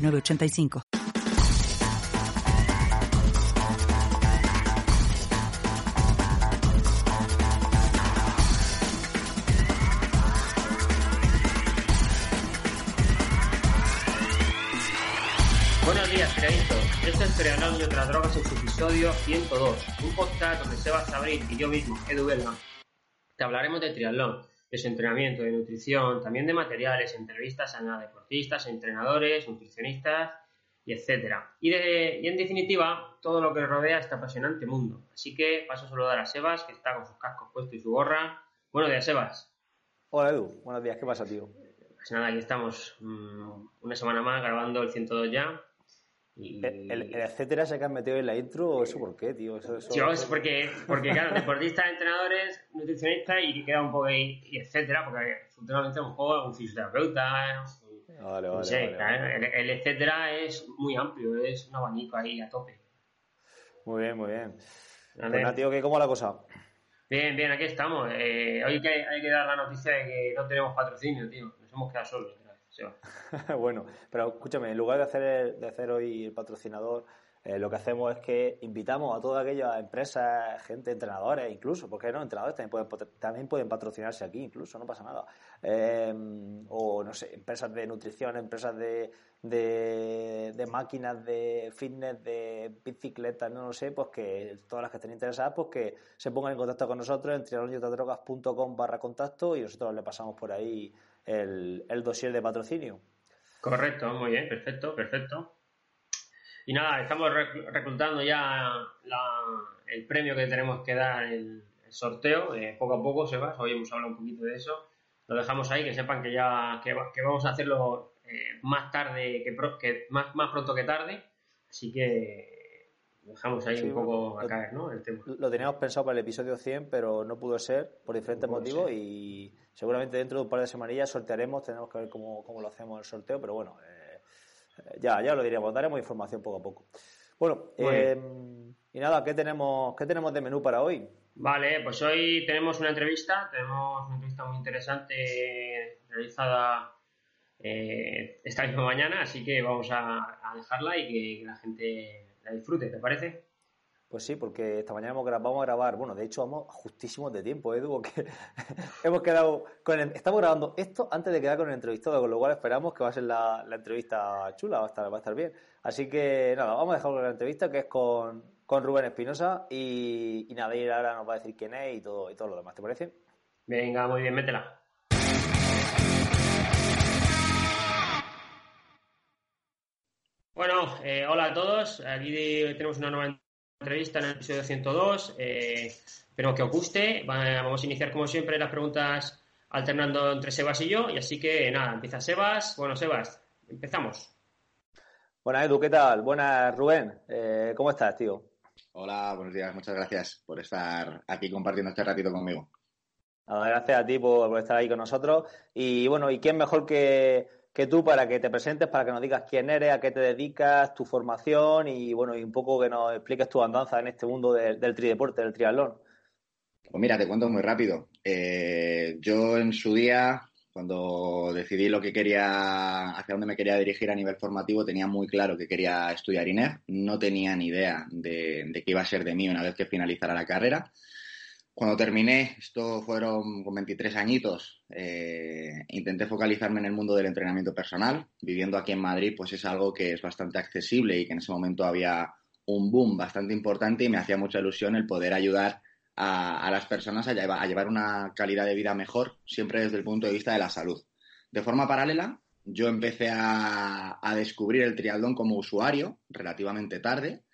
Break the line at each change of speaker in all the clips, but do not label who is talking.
985.
Buenos días, triaditos. Esto es Triatlón y otras drogas en su episodio 102, un podcast donde Sebas Abril y yo mismo, Edu Belga, te hablaremos de triatlón, de su entrenamiento, de nutrición, también de materiales, entrevistas a deportistas, entrenadores, nutricionistas y etcétera. Y, de, y en definitiva, todo lo que rodea este apasionante mundo. Así que paso a saludar a Sebas, que está con sus cascos puestos y su gorra. Buenos días, Sebas.
Hola, Edu. Buenos días. ¿Qué pasa, tío?
Pues nada, aquí estamos mmm, una semana más grabando el 102 ya.
Y... El, el, etcétera se que han metido en la intro, ¿eso por qué, tío? Eso, eso,
Yo, es porque, porque, claro, deportistas, entrenadores, nutricionistas y queda un poco ahí, y etcétera, porque últimamente un poco un fisioterapeuta.
Vale,
no sé,
vale,
claro,
vale.
El, el, etcétera es muy amplio, es un abanico ahí a tope.
Muy bien, muy bien. Pues nada, tío, ¿qué, ¿cómo va la cosa?
Bien, bien, aquí estamos. Eh, hoy que hay que dar la noticia de que no tenemos patrocinio, tío. Nos hemos quedado solos.
bueno, pero escúchame, en lugar de hacer, de hacer hoy el patrocinador, eh, lo que hacemos es que invitamos a todas aquellas empresas, gente, entrenadores incluso, porque no, entrenadores también pueden, patrocinarse aquí, incluso, no pasa nada. Eh, o, no sé, empresas de nutrición, empresas de, de, de, máquinas de fitness, de bicicletas, no lo sé, pues que todas las que estén interesadas, pues que se pongan en contacto con nosotros en trianonotadrogas.com barra contacto y nosotros le pasamos por ahí el, el dossier de patrocinio.
Correcto, muy bien, perfecto, perfecto. Y nada, estamos reclutando ya el premio que tenemos que dar, el, sorteo, eh, poco a poco se va, hoy hemos hablado un poquito de eso. Lo dejamos ahí, que sepan que ya que, que vamos a hacerlo eh, más tarde, que, que más, más, pronto que tarde. Así que dejamos ahí sí, un poco a
lo,
caer, ¿no? El tema.
Lo teníamos pensado para el episodio 100, pero no pudo ser por diferentes no motivos ser. y seguramente dentro de un par de semanillas sortearemos, tenemos que ver cómo, cómo lo hacemos el sorteo, pero bueno, eh, ya, ya lo diremos, daremos información poco a poco. Bueno, eh, y nada, ¿qué tenemos, ¿qué tenemos de menú para hoy?
Vale, pues hoy tenemos una entrevista, tenemos una entrevista muy interesante realizada eh, esta misma mañana, así que vamos a, a dejarla y que, que, la gente la disfrute, ¿te parece?
Pues sí, porque esta mañana vamos a grabar, bueno, de hecho vamos justísimos de tiempo, Edu, porque hemos quedado con el, estamos grabando esto antes de quedar con el entrevistado, con lo cual esperamos que va a ser la, la entrevista chula, va a, estar, va a estar bien. Así que nada, vamos a dejar con la entrevista que es con, con Rubén Espinosa y, y nada, y ahora nos va a decir quién es y todo, y todo lo demás, ¿te parece?
Venga, muy bien, métela. Bueno, eh, hola a todos. Aquí tenemos una nueva entrevista en el episodio 102. Eh, espero que os guste. Vamos a iniciar, como siempre, las preguntas alternando entre Sebas y yo. Y así que, nada, empieza Sebas. Bueno, Sebas, empezamos.
Buenas, Edu, ¿qué tal? Buenas, Rubén. Eh, ¿Cómo estás, tío?
Hola, buenos días. Muchas gracias por estar aquí compartiendo este ratito conmigo.
Gracias a ti por, por estar ahí con nosotros. Y bueno, ¿y quién mejor que, que tú para que te presentes, para que nos digas quién eres, a qué te dedicas, tu formación y bueno, y un poco que nos expliques tu andanza en este mundo de, del trideporte, del triatlón.
Pues mira, te cuento muy rápido. Eh, yo en su día, cuando decidí lo que quería, hacia dónde me quería dirigir a nivel formativo, tenía muy claro que quería estudiar INEF. No tenía ni idea de, de qué iba a ser de mí una vez que finalizara la carrera. Cuando terminé, esto fueron con 23 añitos, eh, intenté focalizarme en el mundo del entrenamiento personal. Viviendo aquí en Madrid, pues es algo que es bastante accesible y que en ese momento había un boom bastante importante y me hacía mucha ilusión el poder ayudar a, a las personas a llevar, a llevar una calidad de vida mejor, siempre desde el punto de vista de la salud. De forma paralela, yo empecé a, a descubrir el triatlón como usuario relativamente tarde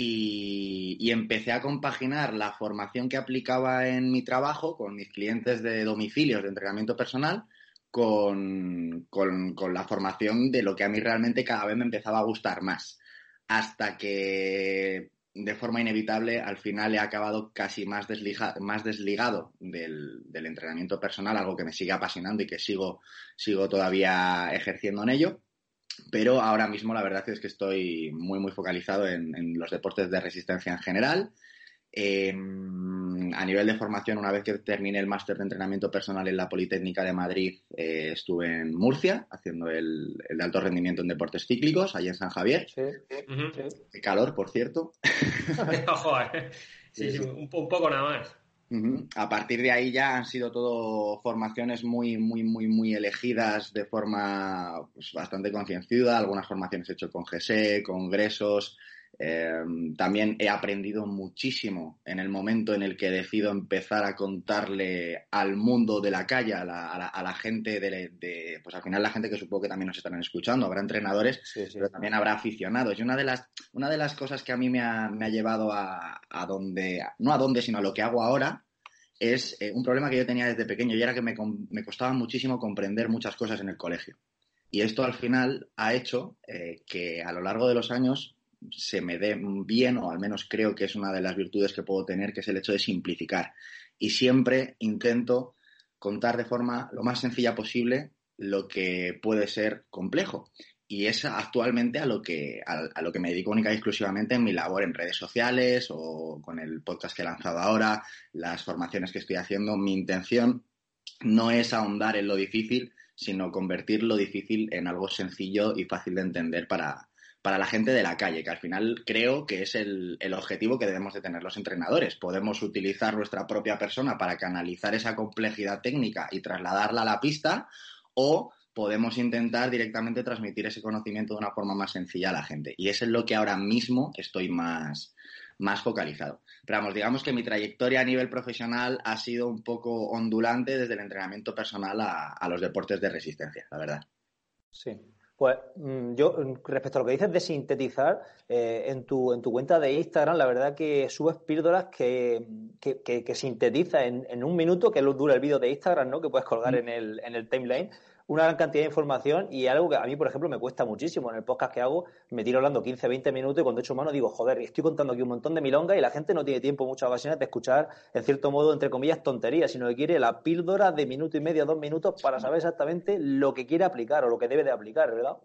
y, empecé a compaginar la formación que aplicaba en mi trabajo con mis clientes de domicilios de entrenamiento personal con, con, la formación de lo que a mí realmente cada vez me empezaba a gustar más. Hasta que de forma inevitable al final he acabado casi más, más desligado del, del, entrenamiento personal, algo que me sigue apasionando y que sigo, sigo todavía ejerciendo en ello. Pero ahora mismo la verdad es que estoy muy, muy focalizado en, en los deportes de resistencia en general Em, a nivel de formación, una vez que terminé el máster de entrenamiento personal en la Politécnica de Madrid, eh, estuve en Murcia haciendo el, de alto rendimiento en deportes cíclicos, allí en San Javier. Sí, Qué calor, por cierto.
sí, un, poco nada más.
A partir de ahí ya han sido todo formaciones muy, muy, muy, muy elegidas de forma pues, bastante concienciada. Algunas formaciones he hecho con GSE, congresos, Em, también he aprendido muchísimo en el momento en el que decido empezar a contarle al mundo de la calle, a la, gente de, pues al final la gente que supongo que también nos estarán escuchando, habrá entrenadores, pero también habrá aficionados. Y una de las, una de las cosas que a mí me ha, llevado a, donde, no a donde, sino a lo que hago ahora, es eh, un problema que yo tenía desde pequeño y era que me, me, costaba muchísimo comprender muchas cosas en el colegio. Y esto al final ha hecho eh, que a lo largo de los años se me dé bien, o al menos creo que es una de las virtudes que puedo tener, que es el hecho de simplificar. Y siempre intento contar de forma lo más sencilla posible lo que puede ser complejo. Y es actualmente a lo que, a, lo que me dedico única y exclusivamente en mi labor en redes sociales o con el podcast que he lanzado ahora, las formaciones que estoy haciendo. Mi intención no es ahondar en lo difícil, sino convertir lo difícil en algo sencillo y fácil de entender para, para la gente de la calle, que al final creo que es el, objetivo que debemos de tener los entrenadores. Podemos utilizar nuestra propia persona para canalizar esa complejidad técnica y trasladarla a la pista o podemos intentar directamente transmitir ese conocimiento de una forma más sencilla a la gente. Y eso es lo que ahora mismo estoy más, más focalizado. Pero vamos, digamos que mi trayectoria a nivel profesional ha sido un poco ondulante desde el entrenamiento personal a, a los deportes de resistencia, la verdad.
Sí, pues mm, yo, respecto a lo que dices de sintetizar, eh, en, tu, en tu cuenta de Instagram, la verdad que subes píldoras que, que, que, sintetiza en, en, un minuto, que dura el vídeo de Instagram, ¿no? Que puedes colgar mm. en el, en el timeline, una gran cantidad de información y algo que a mí, por ejemplo, me cuesta muchísimo. En el podcast que hago, me tiro hablando 15, 20 minutos y cuando echo mano digo, joder, estoy contando aquí un montón de milonga y la gente no tiene tiempo muchas ocasiones de escuchar, en cierto modo, entre comillas, tonterías, sino que quiere la píldora de minuto y medio, dos minutos para saber exactamente lo que quiere aplicar o lo que debe de aplicar, ¿verdad?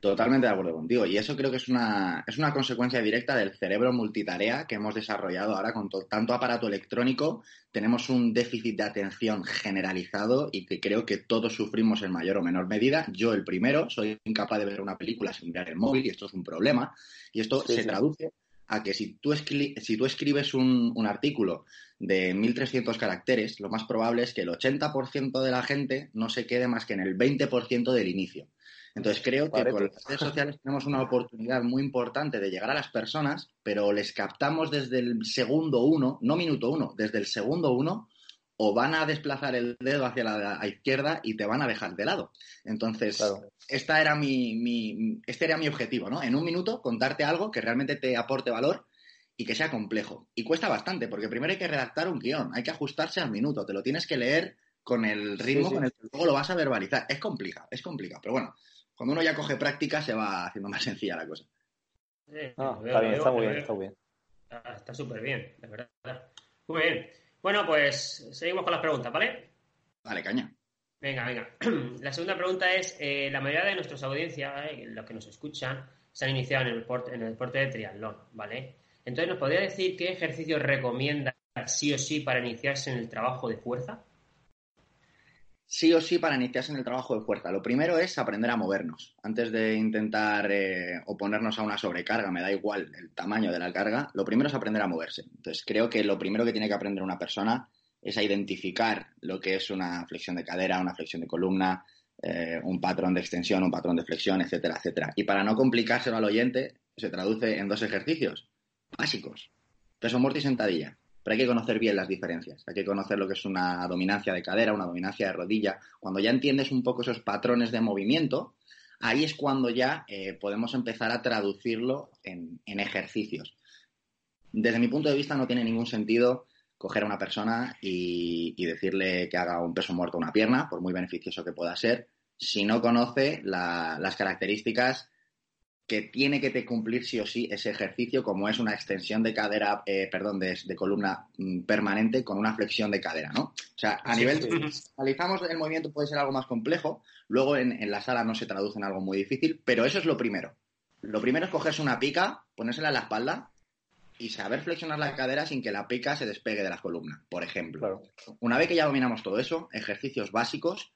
Totalmente de acuerdo contigo. Y eso creo que es una, es una consecuencia directa del cerebro multitarea que hemos desarrollado ahora con tanto aparato electrónico. Tenemos un déficit de atención generalizado y que creo que todos sufrimos en mayor o menor medida. Yo el primero, soy incapaz de ver una película sin mirar el móvil y esto es un problema. Y esto se traduce a que si tú, si tú escribes un, un artículo de 1.300 caracteres, lo más probable es que el 80% de la gente no se quede más que en el 20% del inicio. Entonces creo que con las redes sociales tenemos una oportunidad muy importante de llegar a las personas, pero les captamos desde el segundo uno, no minuto uno, desde el segundo uno, o van a desplazar el dedo hacia la izquierda y te van a dejar de lado. Entonces, esta era mi, este era mi objetivo, ¿no? En un minuto contarte algo que realmente te aporte valor y que sea complejo. Y cuesta bastante, porque primero hay que redactar un guion, hay que ajustarse al minuto, te lo tienes que leer con el ritmo con el que luego lo vas a verbalizar. Es complicado, es complicado, pero bueno, cuando uno ya coge práctica se va haciendo más sencilla la cosa.
Ah, está bien, está muy bien, está muy bien.
Está súper bien, de verdad. Muy bien. Bueno, pues seguimos con las preguntas, ¿vale?
Vale, caña.
Venga, venga. La segunda pregunta es, eh, la mayoría de nuestras audiencias, eh, los que nos escuchan, se han iniciado en el, deporte, en el deporte de triatlón, ¿vale? Entonces, ¿nos podría decir qué ejercicio recomienda sí o sí para iniciarse en el trabajo de fuerza?
Sí o sí para iniciarse en el trabajo de fuerza. Lo primero es aprender a movernos. Antes de intentar eh, oponernos a una sobrecarga, me da igual el tamaño de la carga, lo primero es aprender a moverse. Entonces, creo que lo primero que tiene que aprender una persona es a identificar lo que es una flexión de cadera, una flexión de columna, eh, un patrón de extensión, un patrón de flexión, etcétera, etcétera. Y para no complicárselo al oyente, se traduce en dos ejercicios básicos. Peso muerto y sentadilla. Pero hay que conocer bien las diferencias. Hay que conocer lo que es una dominancia de cadera, una dominancia de rodilla. Cuando ya entiendes un poco esos patrones de movimiento, ahí es cuando ya eh, podemos empezar a traducirlo en, ejercicios. Desde mi punto de vista no tiene ningún sentido coger a una persona y, decirle que haga un peso muerto a una pierna, por muy beneficioso que pueda ser, si no conoce las características que tiene que cumplir sí o sí ese ejercicio, como es una extensión de cadera, eh, perdón, de, columna mm, permanente con una flexión de cadera, ¿no? O sea, a nivel, analizamos el movimiento puede ser algo más complejo, luego en, en, la sala no se traduce en algo muy difícil, pero eso es lo primero. Lo primero es cogerse una pica, ponérsela en la espalda y saber flexionar la cadera sin que la pica se despegue de la columna, por ejemplo. Una vez que ya dominamos todo eso, ejercicios básicos,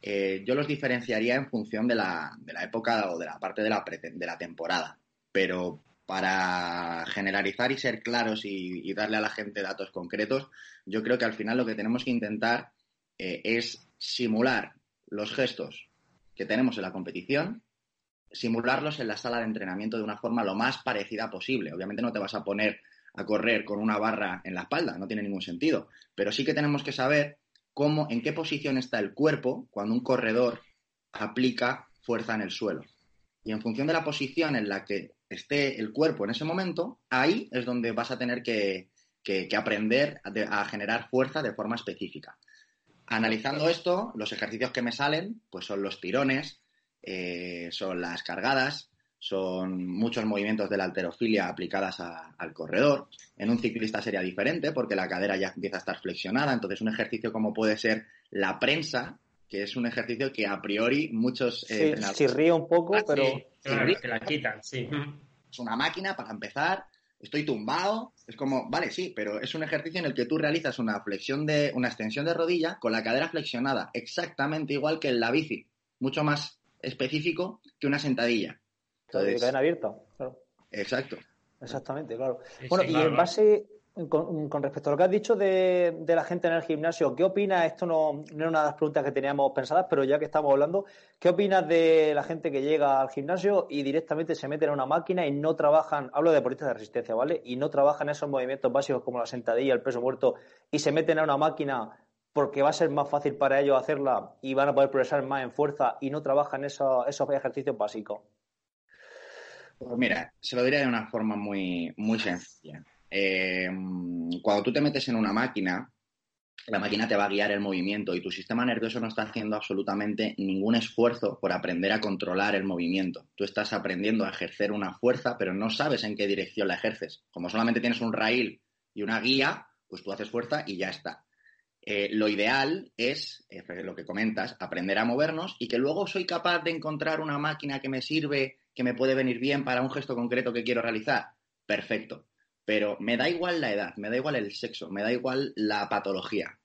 eh, yo los diferenciaría en función de la, de la, época o de la parte de la, de la temporada. Pero para generalizar y ser claros y, darle a la gente datos concretos, yo creo que al final lo que tenemos que intentar eh, es simular los gestos que tenemos en la competición simularlos en la sala de entrenamiento de una forma lo más parecida posible. Obviamente no te vas a poner a correr con una barra en la espalda, no tiene ningún sentido, pero sí que tenemos que saber cómo, en qué posición está el cuerpo cuando un corredor aplica fuerza en el suelo. Y en función de la posición en la que esté el cuerpo en ese momento, ahí es donde vas a tener que, aprender a, a generar fuerza de forma específica. Analizando esto, los ejercicios que me salen, pues son los tirones, eh, son las cargadas, son muchos movimientos de la alterofilia aplicadas al corredor. En un ciclista sería diferente porque la cadera ya empieza a estar flexionada. Entonces, un ejercicio como puede ser la prensa, que es un ejercicio que a priori muchos.
Eh, sí, ríe un poco, ah, pero.
te la quitan, sí.
Es una máquina para empezar. Estoy tumbado. Es como, vale, sí, pero es un ejercicio en el que tú realizas una flexión de, una extensión de rodilla con la cadera flexionada, exactamente igual que en la bici. Mucho más específico que una sentadilla.
Entonces, cadena abierta, claro.
Exacto.
Exactamente, claro. bueno, y en base, con, respecto a lo que has dicho de, la gente en el gimnasio, ¿qué opinas? Esto no, no, era una de las preguntas que teníamos pensadas, pero ya que estamos hablando, ¿qué opinas de la gente que llega al gimnasio y directamente se mete en una máquina y no trabajan, hablo de deportistas de resistencia, ¿vale? Y no trabajan esos movimientos básicos como la sentadilla, el peso muerto, y se meten a una máquina porque va a ser más fácil para ellos hacerla y van a poder progresar más en fuerza y no trabajan esos, esos ejercicios básicos?
Pues mira, se lo diré de una forma muy, muy sencilla. Eh, cuando tú te metes en una máquina, la máquina te va a guiar el movimiento y tu sistema nervioso no está haciendo absolutamente ningún esfuerzo por aprender a controlar el movimiento. Tú estás aprendiendo a ejercer una fuerza, pero no sabes en qué dirección la ejerces. Como solamente tienes un raíl y una guía, pues tú haces fuerza y ya está. Eh, lo ideal es, eh, lo que comentas, aprender a movernos y que luego soy capaz de encontrar una máquina que me sirve, que me puede venir bien para un gesto concreto que quiero realizar. Perfecto. Pero me da igual la edad, me da igual el sexo, me da igual la patología.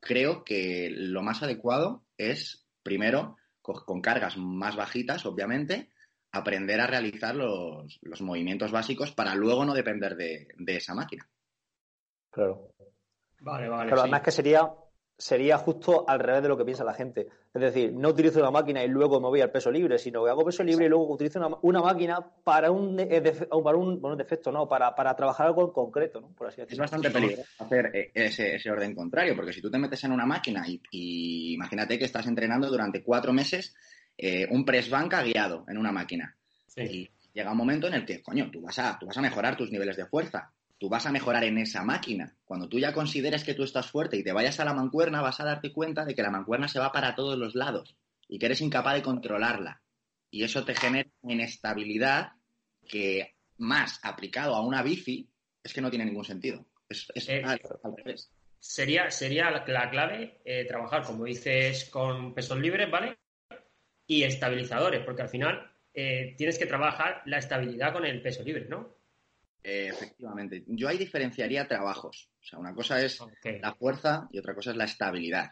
Creo que lo más adecuado es, primero, con cargas más bajitas, obviamente, aprender a realizar los, movimientos básicos para luego no depender de esa máquina.
Claro.
Vale, vale.
Pero además que sería, sería justo al revés de lo que piensa la gente. Es decir, no utilizo una máquina y luego me voy al peso libre, sino que hago peso libre y luego utilizo una, máquina para un, eh, para un, defecto, no, para, trabajar algo en concreto, ¿no? Por así
decirlo. Es bastante peligroso hacer eh, ese, orden contrario, porque si tú te metes en una máquina y, imagínate que estás entrenando durante cuatro meses eh, un press banca guiado en una máquina. Y llega un momento en el que, coño, tú vas a, tú vas a mejorar tus niveles de fuerza tú vas a mejorar en esa máquina. Cuando tú ya consideres que tú estás fuerte y te vayas a la mancuerna, vas a darte cuenta de que la mancuerna se va para todos los lados y que eres incapaz de controlarla. Y eso te genera inestabilidad que más aplicado a una bici es que no tiene ningún sentido. Es,
eh, al, revés. Sería, sería la clave eh, trabajar, como dices, con pesos libres, ¿vale? Y estabilizadores, porque al final eh, tienes que trabajar la estabilidad con el peso libre, ¿no?
Efectivamente. Yo ahí diferenciaría trabajos. O sea, una cosa es la fuerza y otra cosa es la estabilidad.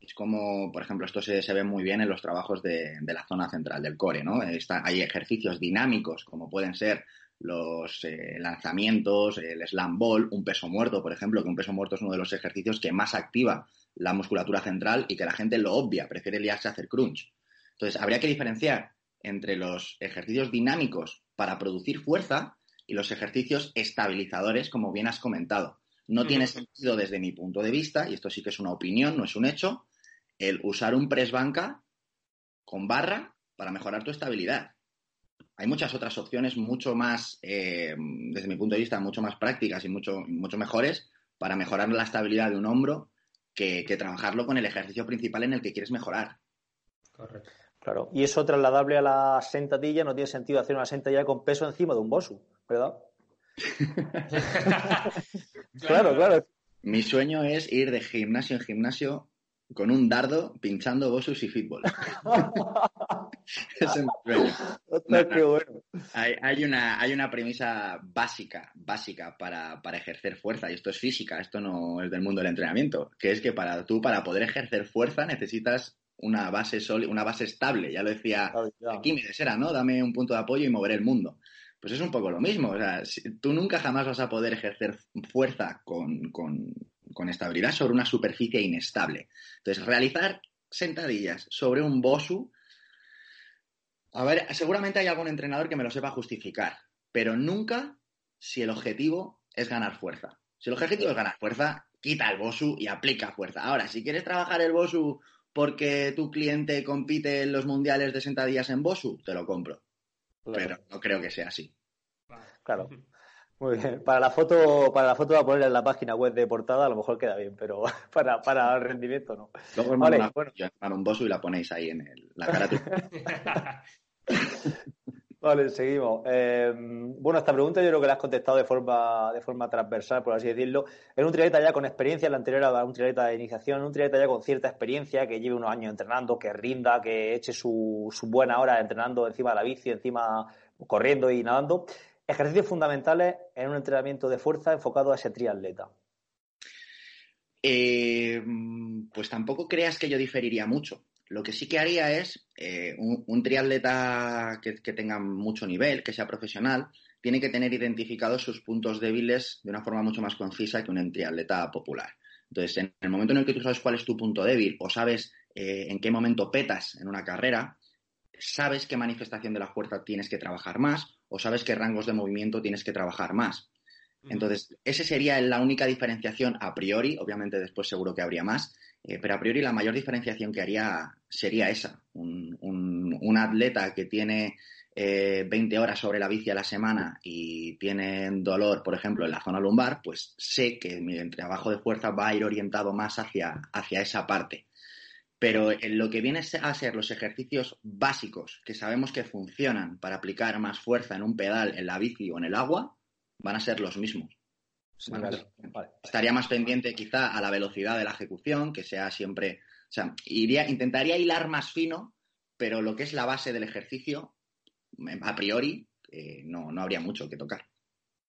Es como, por ejemplo, esto se, ve muy bien en los trabajos de, la zona central del core, ¿no? hay ejercicios dinámicos, como pueden ser los eh, lanzamientos, el slam ball, un peso muerto, por ejemplo, que un peso muerto es uno de los ejercicios que más activa la musculatura central y que la gente lo obvia, prefiere liarse a hacer crunch. Entonces, habría que diferenciar entre los ejercicios dinámicos para producir fuerza y los ejercicios estabilizadores, como bien has comentado. No tiene sentido desde mi punto de vista, y esto sí que es una opinión, no es un hecho, el usar un press banca con barra para mejorar tu estabilidad. Hay muchas otras opciones mucho más, eh, desde mi punto de vista, mucho más prácticas y mucho, mucho mejores para mejorar la estabilidad de un hombro que, trabajarlo con el ejercicio principal en el que quieres mejorar.
Correcto. Claro, y eso trasladable a la sentadilla, no tiene sentido hacer una sentadilla con peso encima de un bosu, ¿verdad?
claro, claro. Mi sueño es ir de gimnasio en gimnasio con un dardo pinchando bosus y fútbol. es hay, una, hay una premisa básica, básica para, ejercer fuerza, y esto es física, esto no es del mundo del entrenamiento, que es que para tú, para poder ejercer fuerza, necesitas una base una base estable. Ya lo decía aquí me Era, ¿no? Dame un punto de apoyo y mover el mundo. Pues es un poco lo mismo. O sea, tú nunca jamás vas a poder ejercer fuerza con, con estabilidad sobre una superficie inestable. Entonces, realizar sentadillas sobre un bosu. A ver, seguramente hay algún entrenador que me lo sepa justificar, pero nunca si el objetivo es ganar fuerza. Si el objetivo es ganar fuerza, quita el bosu y aplica fuerza. Ahora, si quieres trabajar el bosu porque tu cliente compite en los mundiales de sentadillas en bosu, te lo compro. Pero no creo que sea así.
Claro. Muy bien. Para la foto, para la foto a poner en la página web de portada, a lo mejor queda bien, pero para, para el rendimiento no.
Luego vale, una, bueno. un bosu y la ponéis ahí en el, la cara.
vale, seguimos. Eh, bueno, esta pregunta yo creo que la has contestado de forma, de forma transversal, por así decirlo. En un triatleta ya con experiencia, la anterior era un triatleta de iniciación, en un triatleta ya con cierta experiencia, que lleve unos años entrenando, que rinda, que eche su, su buena hora entrenando encima de la bici, encima corriendo y nadando. Ejercicios fundamentales en un entrenamiento de fuerza enfocado a ese triatleta.
Eh, pues tampoco creas que yo diferiría mucho. Lo que sí que haría es eh, un, triatleta que, tenga mucho nivel, que sea profesional, tiene que tener identificados sus puntos débiles de una forma mucho más concisa que un triatleta popular. Entonces, en el momento en el que tú sabes cuál es tu punto débil o sabes eh, en qué momento petas en una carrera, sabes qué manifestación de la fuerza tienes que trabajar más o sabes qué rangos de movimiento tienes que trabajar más. Entonces, esa sería la única diferenciación a priori, obviamente después seguro que habría más, eh, pero a priori la mayor diferenciación que haría sería esa. Un, atleta que tiene 20 eh, horas sobre la bici a la semana y tiene dolor, por ejemplo, en la zona lumbar, pues sé que mi trabajo de fuerza va a ir orientado más hacia, hacia esa parte. Pero en lo que viene a ser los ejercicios básicos que sabemos que funcionan para aplicar más fuerza en un pedal, en la bici o en el agua, van a ser los mismos. Estaría más pendiente quizá a la velocidad de la ejecución, que sea siempre, o sea, iría, intentaría hilar más fino, pero lo que es la base del ejercicio, a priori, eh, no, no habría mucho que tocar.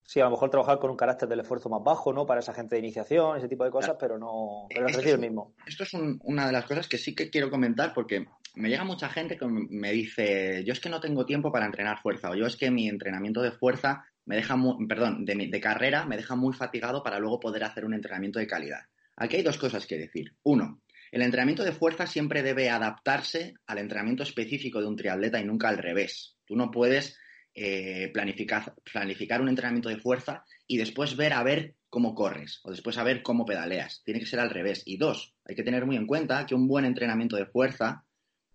Sí, a lo mejor trabajar con un carácter del esfuerzo más bajo, ¿no? Para esa gente de iniciación, ese tipo de cosas, pero no. Pero el ejercicio es el mismo.
Esto es una de las cosas que sí que quiero comentar porque me llega mucha gente que me dice, yo es que no tengo tiempo para entrenar fuerza, o yo es que mi entrenamiento de fuerza me deja muy, perdón, de, carrera me deja muy fatigado para luego poder hacer un entrenamiento de calidad. Aquí hay dos cosas que decir. Uno, el entrenamiento de fuerza siempre debe adaptarse al entrenamiento específico de un triatleta y nunca al revés. Tú no puedes eh, planificar, planificar un entrenamiento de fuerza y después ver a ver cómo corres o después a ver cómo pedaleas. Tiene que ser al revés. Y dos, hay que tener muy en cuenta que un buen entrenamiento de fuerza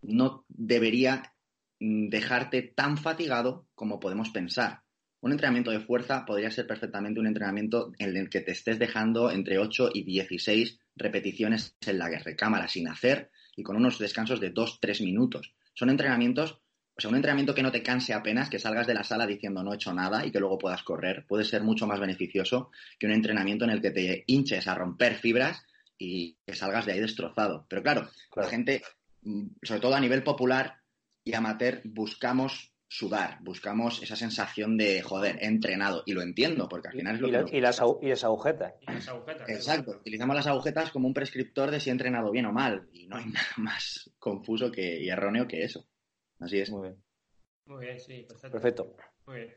no debería mm, dejarte tan fatigado como podemos pensar. Un entrenamiento de fuerza podría ser perfectamente un entrenamiento en el que te estés dejando entre 8 y 16 repeticiones en la recámara sin hacer y con unos descansos de 2-3 minutos. Son entrenamientos o sea, un entrenamiento que no te canse apenas, que salgas de la sala diciendo no he hecho nada y que luego puedas correr, puede ser mucho más beneficioso que un entrenamiento en el que te hinches a romper fibras y que salgas de ahí destrozado. Pero claro, la gente, mm, sobre todo a nivel popular y amateur, buscamos sudar, buscamos esa sensación de, joder, he entrenado. Y lo entiendo, porque al final es lo
que... y, las y las agujetas.
Exacto. Utilizamos las agujetas como un prescriptor de si he entrenado bien o mal. Y no hay nada más confuso que, y erróneo que eso. Así es.
Muy bien.
Muy bien, sí, perfecto.
Perfecto.
Muy bien.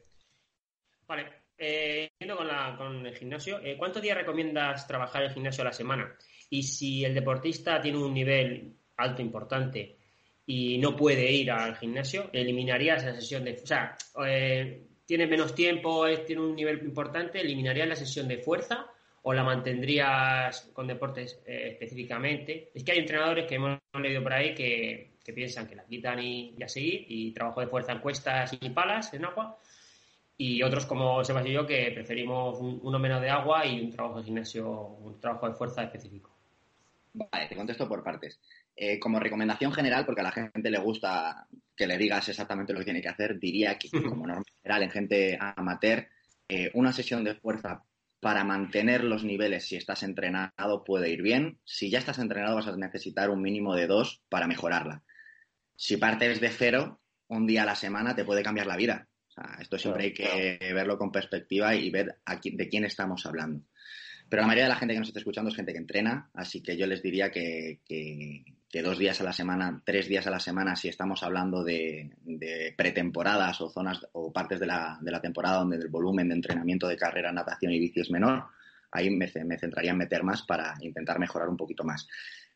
Vale, eh, con, la, con el gimnasio, eh, ¿cuántos días recomiendas trabajar el gimnasio a la semana? Y si el deportista tiene un nivel alto, importante, y no puede ir al gimnasio, ¿eliminarías la sesión de... O sea, eh, tiene menos tiempo, tiene un nivel importante, ¿eliminarías la sesión de fuerza o la mantendrías con deportes eh, específicamente? Es que hay entrenadores que hemos leído por ahí que que piensan que la quitan y, a seguir, y trabajo de fuerza en cuestas y palas en agua. y otros como Sebastián y yo que preferimos uno menos de agua y un trabajo de gimnasio, un trabajo de fuerza específico.
Vale, te contesto por partes. Eh, como recomendación general, porque a la gente le gusta que le digas exactamente lo que tiene que hacer, diría que como norma general en gente amateur, eh, una sesión de fuerza para mantener los niveles si estás entrenado puede ir bien. Si ya estás entrenado vas a necesitar un mínimo de dos para mejorarla. Si partes de cero, un día a la semana te puede cambiar la vida esto siempre hay que verlo con perspectiva y ver de quién estamos hablando. Pero la mayoría de la gente que nos está escuchando es gente que entrena, así que yo les diría que, dos días a la semana, tres días a la semana, si estamos hablando de, pretemporadas o zonas o partes de la, temporada donde el volumen de entrenamiento de carrera, natación y bici es menor, ahí me, me centraría en meter más para intentar mejorar un poquito más.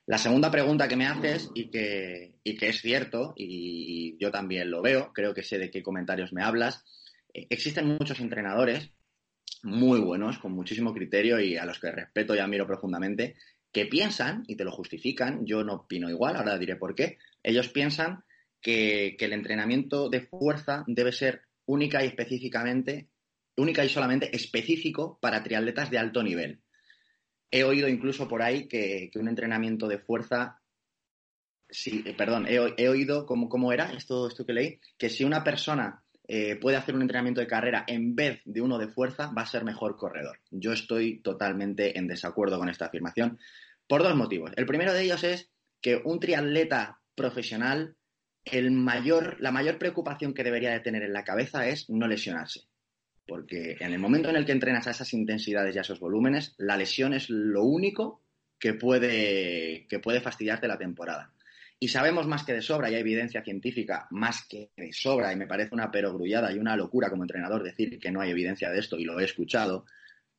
La segunda pregunta que me haces y que, que es cierto, y, yo también lo veo, creo que sé de qué comentarios me hablas, eh, existen muchos entrenadores muy buenos, con muchísimo criterio y a los que respeto y admiro profundamente, que piensan, y te lo justifican, yo no opino igual, ahora diré por qué, ellos piensan que, que el entrenamiento de fuerza debe ser única y específicamente, única y solamente específico para triatletas de alto nivel. He oído incluso por ahí que, un entrenamiento de fuerza, sí, eh, perdón, he, oído cómo, cómo, era esto, esto que leí, que si una persona eh, puede hacer un entrenamiento de carrera en vez de uno de fuerza, va a ser mejor corredor. Yo estoy totalmente en desacuerdo con esta afirmación por dos motivos. El primero de ellos es que un triatleta profesional, la mayor preocupación que debería de tener en la cabeza es no lesionarse. Porque en el momento en el que entrenas a esas intensidades y a esos volúmenes, la lesión es lo único que puede, que puede fastidiarte la temporada. Y sabemos más que de sobra, y hay evidencia científica más que de sobra, y me parece una perogrullada y una locura como entrenador decir que no hay evidencia de esto, y lo he escuchado,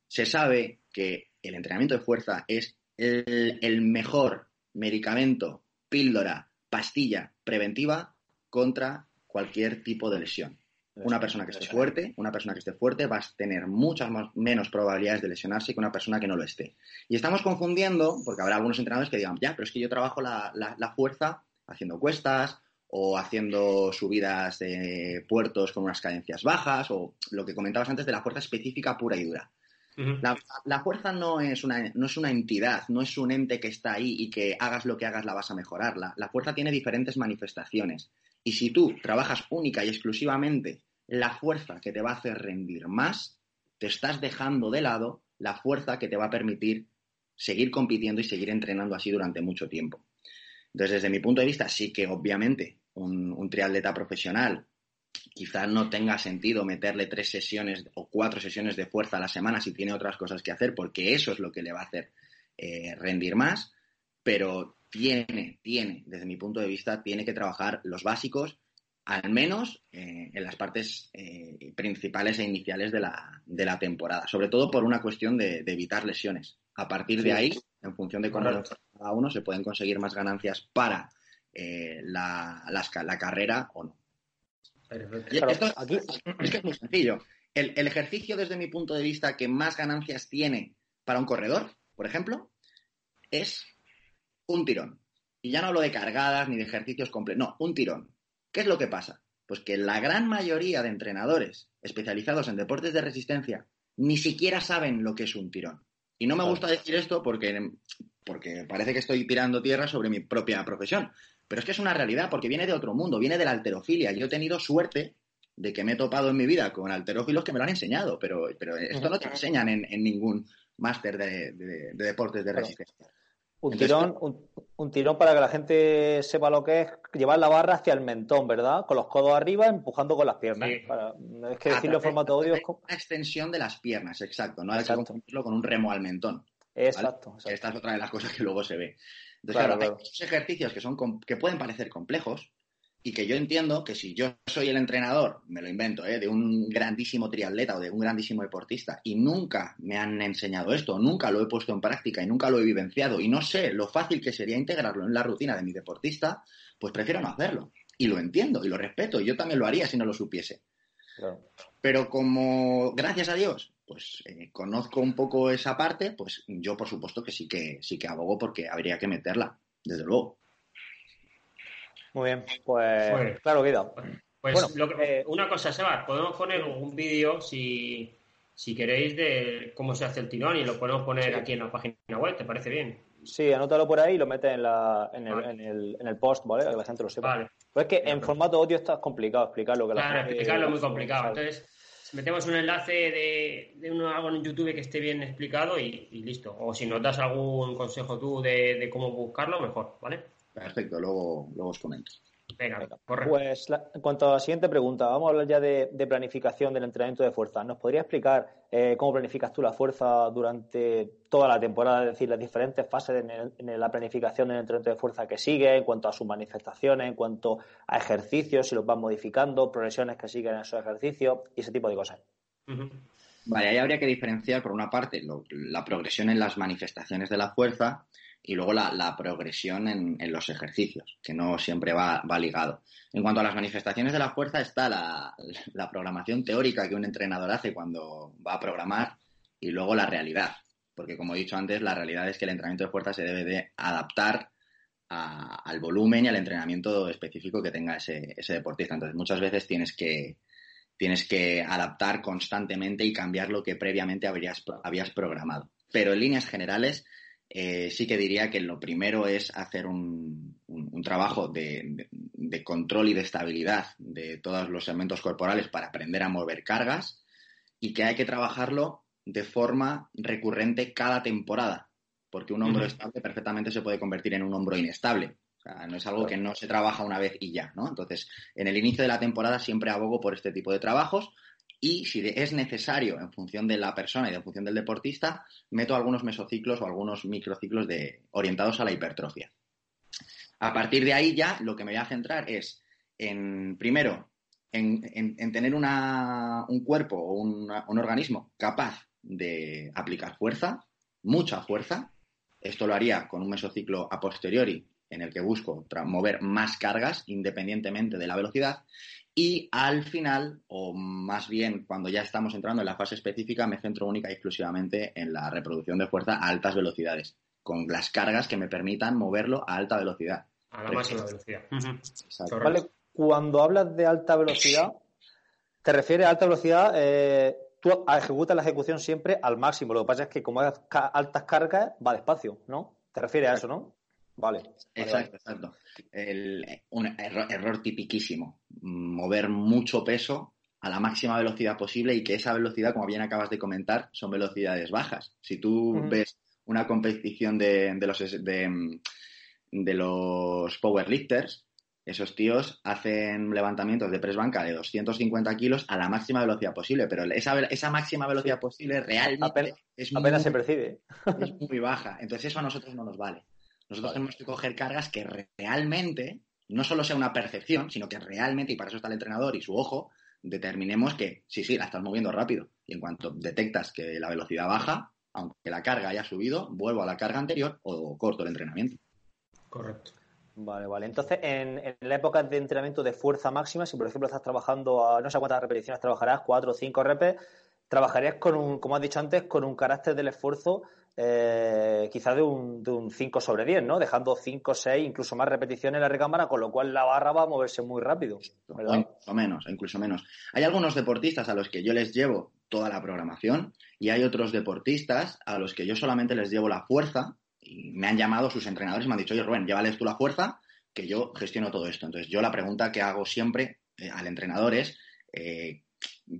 se sabe que el entrenamiento de fuerza es el mejor medicamento, píldora, pastilla preventiva contra cualquier tipo de lesión. Una persona que esté fuerte, una persona que esté fuerte va a tener muchas menos probabilidades de lesionarse que una persona que no lo esté. Y estamos confundiendo, porque habrá algunos entrenadores que digan, ya, pero es que yo trabajo la, fuerza haciendo cuestas o haciendo subidas de puertos con unas cadencias bajas o lo que comentabas antes de la fuerza específica pura y dura. la, fuerza no es, una, no es una entidad, no es un ente que está ahí y que hagas lo que hagas la vas a mejorar. la fuerza tiene diferentes manifestaciones. Y si tú trabajas única y exclusivamente la fuerza que te va a hacer rendir más, te estás dejando de lado la fuerza que te va a permitir seguir compitiendo y seguir entrenando así durante mucho tiempo. Entonces, desde mi punto de vista, sí que obviamente un, triatleta profesional quizás no tenga sentido meterle tres sesiones o cuatro sesiones de fuerza a la semana si tiene otras cosas que hacer, porque eso es lo que le va a hacer eh, rendir más, pero tiene, tiene, desde mi punto de vista, tiene que trabajar los básicos al menos eh, en las partes eh, principales e iniciales de la, de la, temporada, sobre todo por una cuestión de, evitar lesiones. A partir de ahí, en función de cómo cada uno, se pueden conseguir más ganancias para eh, la, la, carrera o no. esto, aquí, es que es muy sencillo. El, el ejercicio, desde mi punto de vista, que más ganancias tiene para un corredor, por ejemplo, es un tirón. Y ya no hablo de cargadas ni de ejercicios completos, no, un tirón ¿Qué es lo que pasa? Pues que la gran mayoría de entrenadores especializados en deportes de resistencia ni siquiera saben lo que es un tirón. Y no me gusta decir esto porque, porque parece que estoy tirando tierra sobre mi propia profesión. Pero es que es una realidad, porque viene de otro mundo, viene de la alterofilia. Yo he tenido suerte de que me he topado en mi vida con alterófilos que me lo han enseñado, pero, pero esto no te enseñan en, ningún máster de, deportes de resistencia.
Un tirón, un, tirón para que la gente sepa lo que es llevar la barra hacia el mentón, ¿verdad? Con los codos arriba, empujando con las piernas. es que decirlo en formato audio es
como... Una extensión de las piernas, exacto. No hay que confundirlo con un remo al mentón.
Exacto,
Esta es otra de las cosas que luego se ve. Entonces, claro, hay ejercicios que, son, que pueden parecer complejos, y que yo entiendo que si yo soy el entrenador, me lo invento, ¿eh? de un grandísimo triatleta o de un grandísimo deportista y nunca me han enseñado esto, nunca lo he puesto en práctica y nunca lo he vivenciado y no sé lo fácil que sería integrarlo en la rutina de mi deportista, pues prefiero no hacerlo. Y lo entiendo y lo respeto y yo también lo haría si no lo supiese. Pero como, gracias a Dios, pues eh, conozco un poco esa parte, pues yo por supuesto que sí que sí que abogo porque habría que meterla, desde luego.
Muy bien, pues claro, queda.
Pues eh, una cosa, Seba, podemos poner un vídeo si, queréis de cómo se hace el tirón y lo podemos poner aquí en la página web, ¿te parece bien?
Sí, anótalo por ahí y lo metes en, la, en, el, en, el, en el post, ¿vale? Para que la gente lo sepa. Vale. Pues es que en formato audio está complicado explicarlo. Que
claro, explicarlo es muy complicado. Entonces, metemos un enlace de, de uno, algo en YouTube que esté bien explicado y, listo. O si nos das algún consejo tú de, de cómo buscarlo, mejor, ¿vale?
Perfecto, luego, luego os comento.
Venga, Pues en cuanto a la siguiente pregunta, vamos a hablar ya de, planificación del entrenamiento de fuerza. ¿Nos podría explicar eh, cómo planificas tú la fuerza durante toda la temporada? Es decir, las diferentes fases en, la planificación del entrenamiento de fuerza que sigue, en cuanto a sus manifestaciones, en cuanto a ejercicios, si los vas modificando, progresiones que siguen en esos ejercicios y ese tipo de cosas.
Vale, ahí habría que diferenciar, por una parte, la progresión en las manifestaciones de la fuerza y luego la, progresión en, los ejercicios, que no siempre va, ligado. En cuanto a las manifestaciones de la fuerza, está la, programación teórica que un entrenador hace cuando va a programar y luego la realidad. Porque, como he dicho antes, la realidad es que el entrenamiento de fuerza se debe de adaptar al volumen y al entrenamiento específico que tenga ese, deportista. Entonces, muchas veces tienes que, tienes que adaptar constantemente y cambiar lo que previamente habías programado. Pero en líneas generales, eh, sí que diría que lo primero es hacer un, trabajo de, control y de estabilidad de todos los elementos corporales para aprender a mover cargas y que hay que trabajarlo de forma recurrente cada temporada, porque un hombro estable perfectamente se puede convertir en un hombro inestable. no es algo que no se trabaja una vez y ya, ¿no? Entonces, en el inicio de la temporada siempre abogo por este tipo de trabajos y si es necesario, en función de la persona y en función del deportista, meto algunos mesociclos o algunos microciclos de, orientados a la hipertrofia. A partir de ahí ya lo que me voy a centrar es en, primero, en, tener un cuerpo o un organismo capaz de aplicar fuerza, mucha fuerza. Esto lo haría con un mesociclo a posteriori en el que busco mover más cargas independientemente de la velocidad y al final, o más bien cuando ya estamos entrando en la fase específica, me centro única y exclusivamente en la reproducción de fuerza a altas velocidades, con las cargas que me permitan moverlo a alta velocidad.
A la máxima velocidad.
Cuando hablas de alta velocidad, te refieres a alta velocidad, eh, tú ejecutas la ejecución siempre al máximo. Lo que pasa es que como hay altas cargas, va despacio, ¿no? ¿Te refieres a eso, no? Vale.
Exacto, exacto. un error, error, tipiquísimo. Mover mucho peso a la máxima velocidad posible y que esa velocidad, como bien acabas de comentar, son velocidades bajas. Si tú ves una competición de, los de, de los powerlifters, esos tíos hacen levantamientos de press banca de 250 kilos a la máxima velocidad posible, pero esa, esa máxima velocidad posible realmente
apenas, es apenas se percibe.
Es muy baja. Entonces eso a nosotros no nos vale. Nosotros tenemos que coger cargas que realmente no solo sea una percepción, sino que realmente, y para eso está el entrenador y su ojo, determinemos que sí, sí, la estás moviendo rápido. Y en cuanto detectas que la velocidad baja, aunque la carga haya subido, vuelvo a la carga anterior o corto el entrenamiento.
Correcto.
Vale, vale. Entonces, en, la época de entrenamiento de fuerza máxima, si por ejemplo estás trabajando a no sé cuántas repeticiones trabajarás, cuatro o cinco repes, trabajarías con un, como has dicho antes, con un carácter del esfuerzo eh, quizá de un, de un 5 sobre 10, ¿no? Dejando 5, 6, incluso más repeticiones en la recámara, con lo cual la barra va a moverse muy rápido.
incluso menos, incluso menos. Hay algunos deportistas a los que yo les llevo toda la programación y hay otros deportistas a los que yo solamente les llevo la fuerza y me han llamado sus entrenadores y me han dicho, oye Rubén, llévales tú la fuerza que yo gestiono todo esto. Entonces yo la pregunta que hago siempre eh, al entrenador es, eh,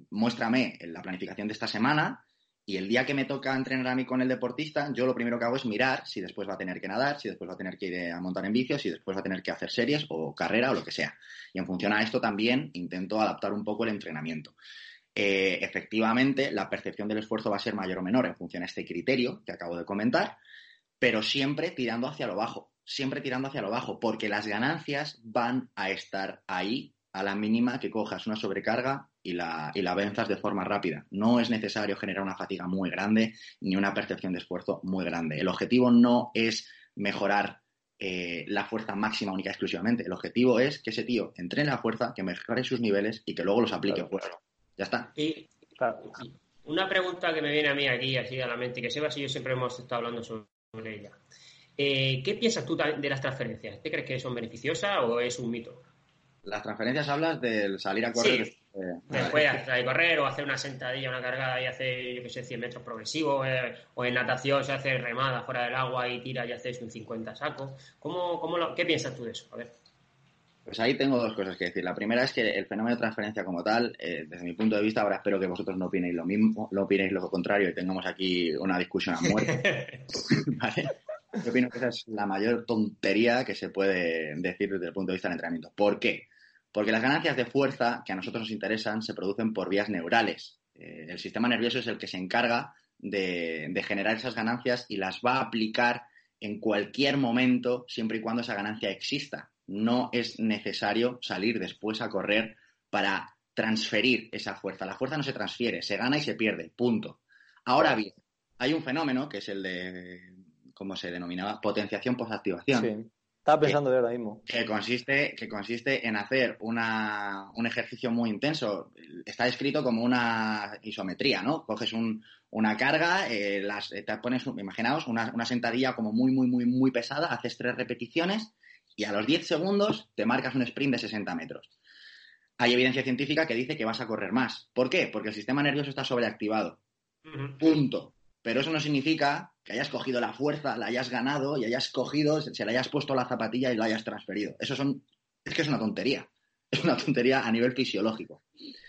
muéstrame la planificación de esta semana y el día que me toca entrenar a mí con el deportista, yo lo primero que hago es mirar si después va a tener que nadar, si después va a tener que ir a montar en bici, si después va a tener que hacer series o carrera o lo que sea. Y en función a esto también intento adaptar un poco el entrenamiento. Eh, efectivamente, la percepción del esfuerzo va a ser mayor o menor en función a este criterio que acabo de comentar, pero siempre tirando hacia lo bajo, siempre tirando hacia lo bajo, porque las ganancias van a estar ahí a la mínima que cojas una sobrecarga y la, y la venzas de forma rápida. No es necesario generar una fatiga muy grande ni una percepción de esfuerzo muy grande. El objetivo no es mejorar eh, la fuerza máxima única exclusivamente. El objetivo es que ese tío entrene la fuerza, que mejore sus niveles y que luego los aplique claro, Ya está.
Y, una pregunta que me viene a mí aquí, así a la mente, que Sebas y yo siempre hemos estado hablando sobre ella. Eh, ¿Qué piensas tú de las transferencias? ¿Te crees que son beneficiosas o es un mito?
Las transferencias hablas del salir a correr.
Sí. Después hacer correr o hacer una sentadilla, una cargada y hacer, yo que sé, 100 metros progresivos. Eh, o en natación se hace remada fuera del agua y tira y haces un 50 saco. ¿Cómo, cómo lo, ¿Qué piensas tú de eso? A ver.
Pues ahí tengo dos cosas que decir. La primera es que el fenómeno de transferencia como tal, eh, desde mi punto de vista, ahora espero que vosotros no opinéis lo mismo, no opinéis lo contrario y tengamos aquí una discusión a muerte. ¿Vale? Yo opino que esa es la mayor tontería que se puede decir desde el punto de vista del entrenamiento. ¿Por qué? Porque las ganancias de fuerza que a nosotros nos interesan se producen por vías neurales. Eh, el sistema nervioso es el que se encarga de, de generar esas ganancias y las va a aplicar en cualquier momento, siempre y cuando esa ganancia exista. No es necesario salir después a correr para transferir esa fuerza. La fuerza no se transfiere, se gana y se pierde, punto. Ahora bien, hay un fenómeno que es el de, ¿cómo se denominaba? Potenciación posactivación.
Sí. Estaba pensando de ahora mismo.
Que consiste, que consiste en hacer una, un ejercicio muy intenso. Está descrito como una isometría, ¿no? Coges un, una carga, eh, las, te pones, imaginaos, una, una, sentadilla como muy, muy, muy, muy pesada, haces tres repeticiones y a los 10 segundos te marcas un sprint de 60 metros. Hay evidencia científica que dice que vas a correr más. ¿Por qué? Porque el sistema nervioso está sobreactivado. Uh -huh. Punto. Pero eso no significa que hayas cogido la fuerza, la hayas ganado y hayas cogido, se le hayas puesto la zapatilla y la hayas transferido. Eso son, es que es una tontería. Es una tontería a nivel fisiológico.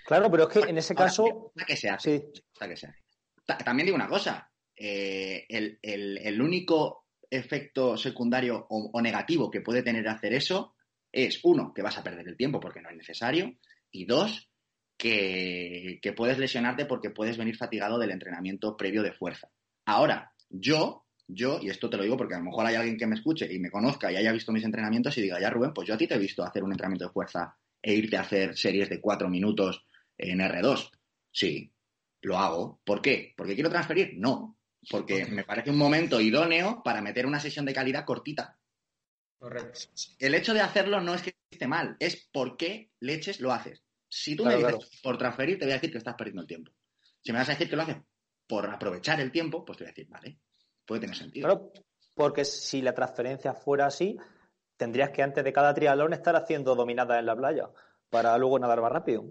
Claro, pero es que en ese
Ahora,
caso.
Que se hace.
Sí.
Que se hace. Ta- También digo una cosa. eh, el, el- el único efecto secundario o, o negativo que puede tener hacer eso es, uno, que vas a perder el tiempo porque no es necesario, y dos, que, que puedes lesionarte porque puedes venir fatigado del entrenamiento previo de fuerza. Ahora, yo, yo, y esto te lo digo porque a lo mejor hay alguien que me escuche y me conozca y haya visto mis entrenamientos y diga, ya Rubén, pues yo a ti te he visto hacer un entrenamiento de fuerza e irte a hacer series de cuatro minutos en R2. Sí, lo hago. ¿Por qué? ¿Porque quiero transferir? No. Porque me parece un momento idóneo para meter una sesión de calidad cortita.
Correcto.
El hecho de hacerlo no es que esté mal, es por qué leches lo haces. Si tú
Claro,
me dices
claro.
por transferir, te voy a decir que estás perdiendo el tiempo. Si me vas a decir que lo haces por aprovechar el tiempo, pues te voy a decir, vale, puede tener sentido.
Claro, porque si la transferencia fuera así, tendrías que antes de cada triatlón estar haciendo dominadas en la playa para luego nadar más rápido.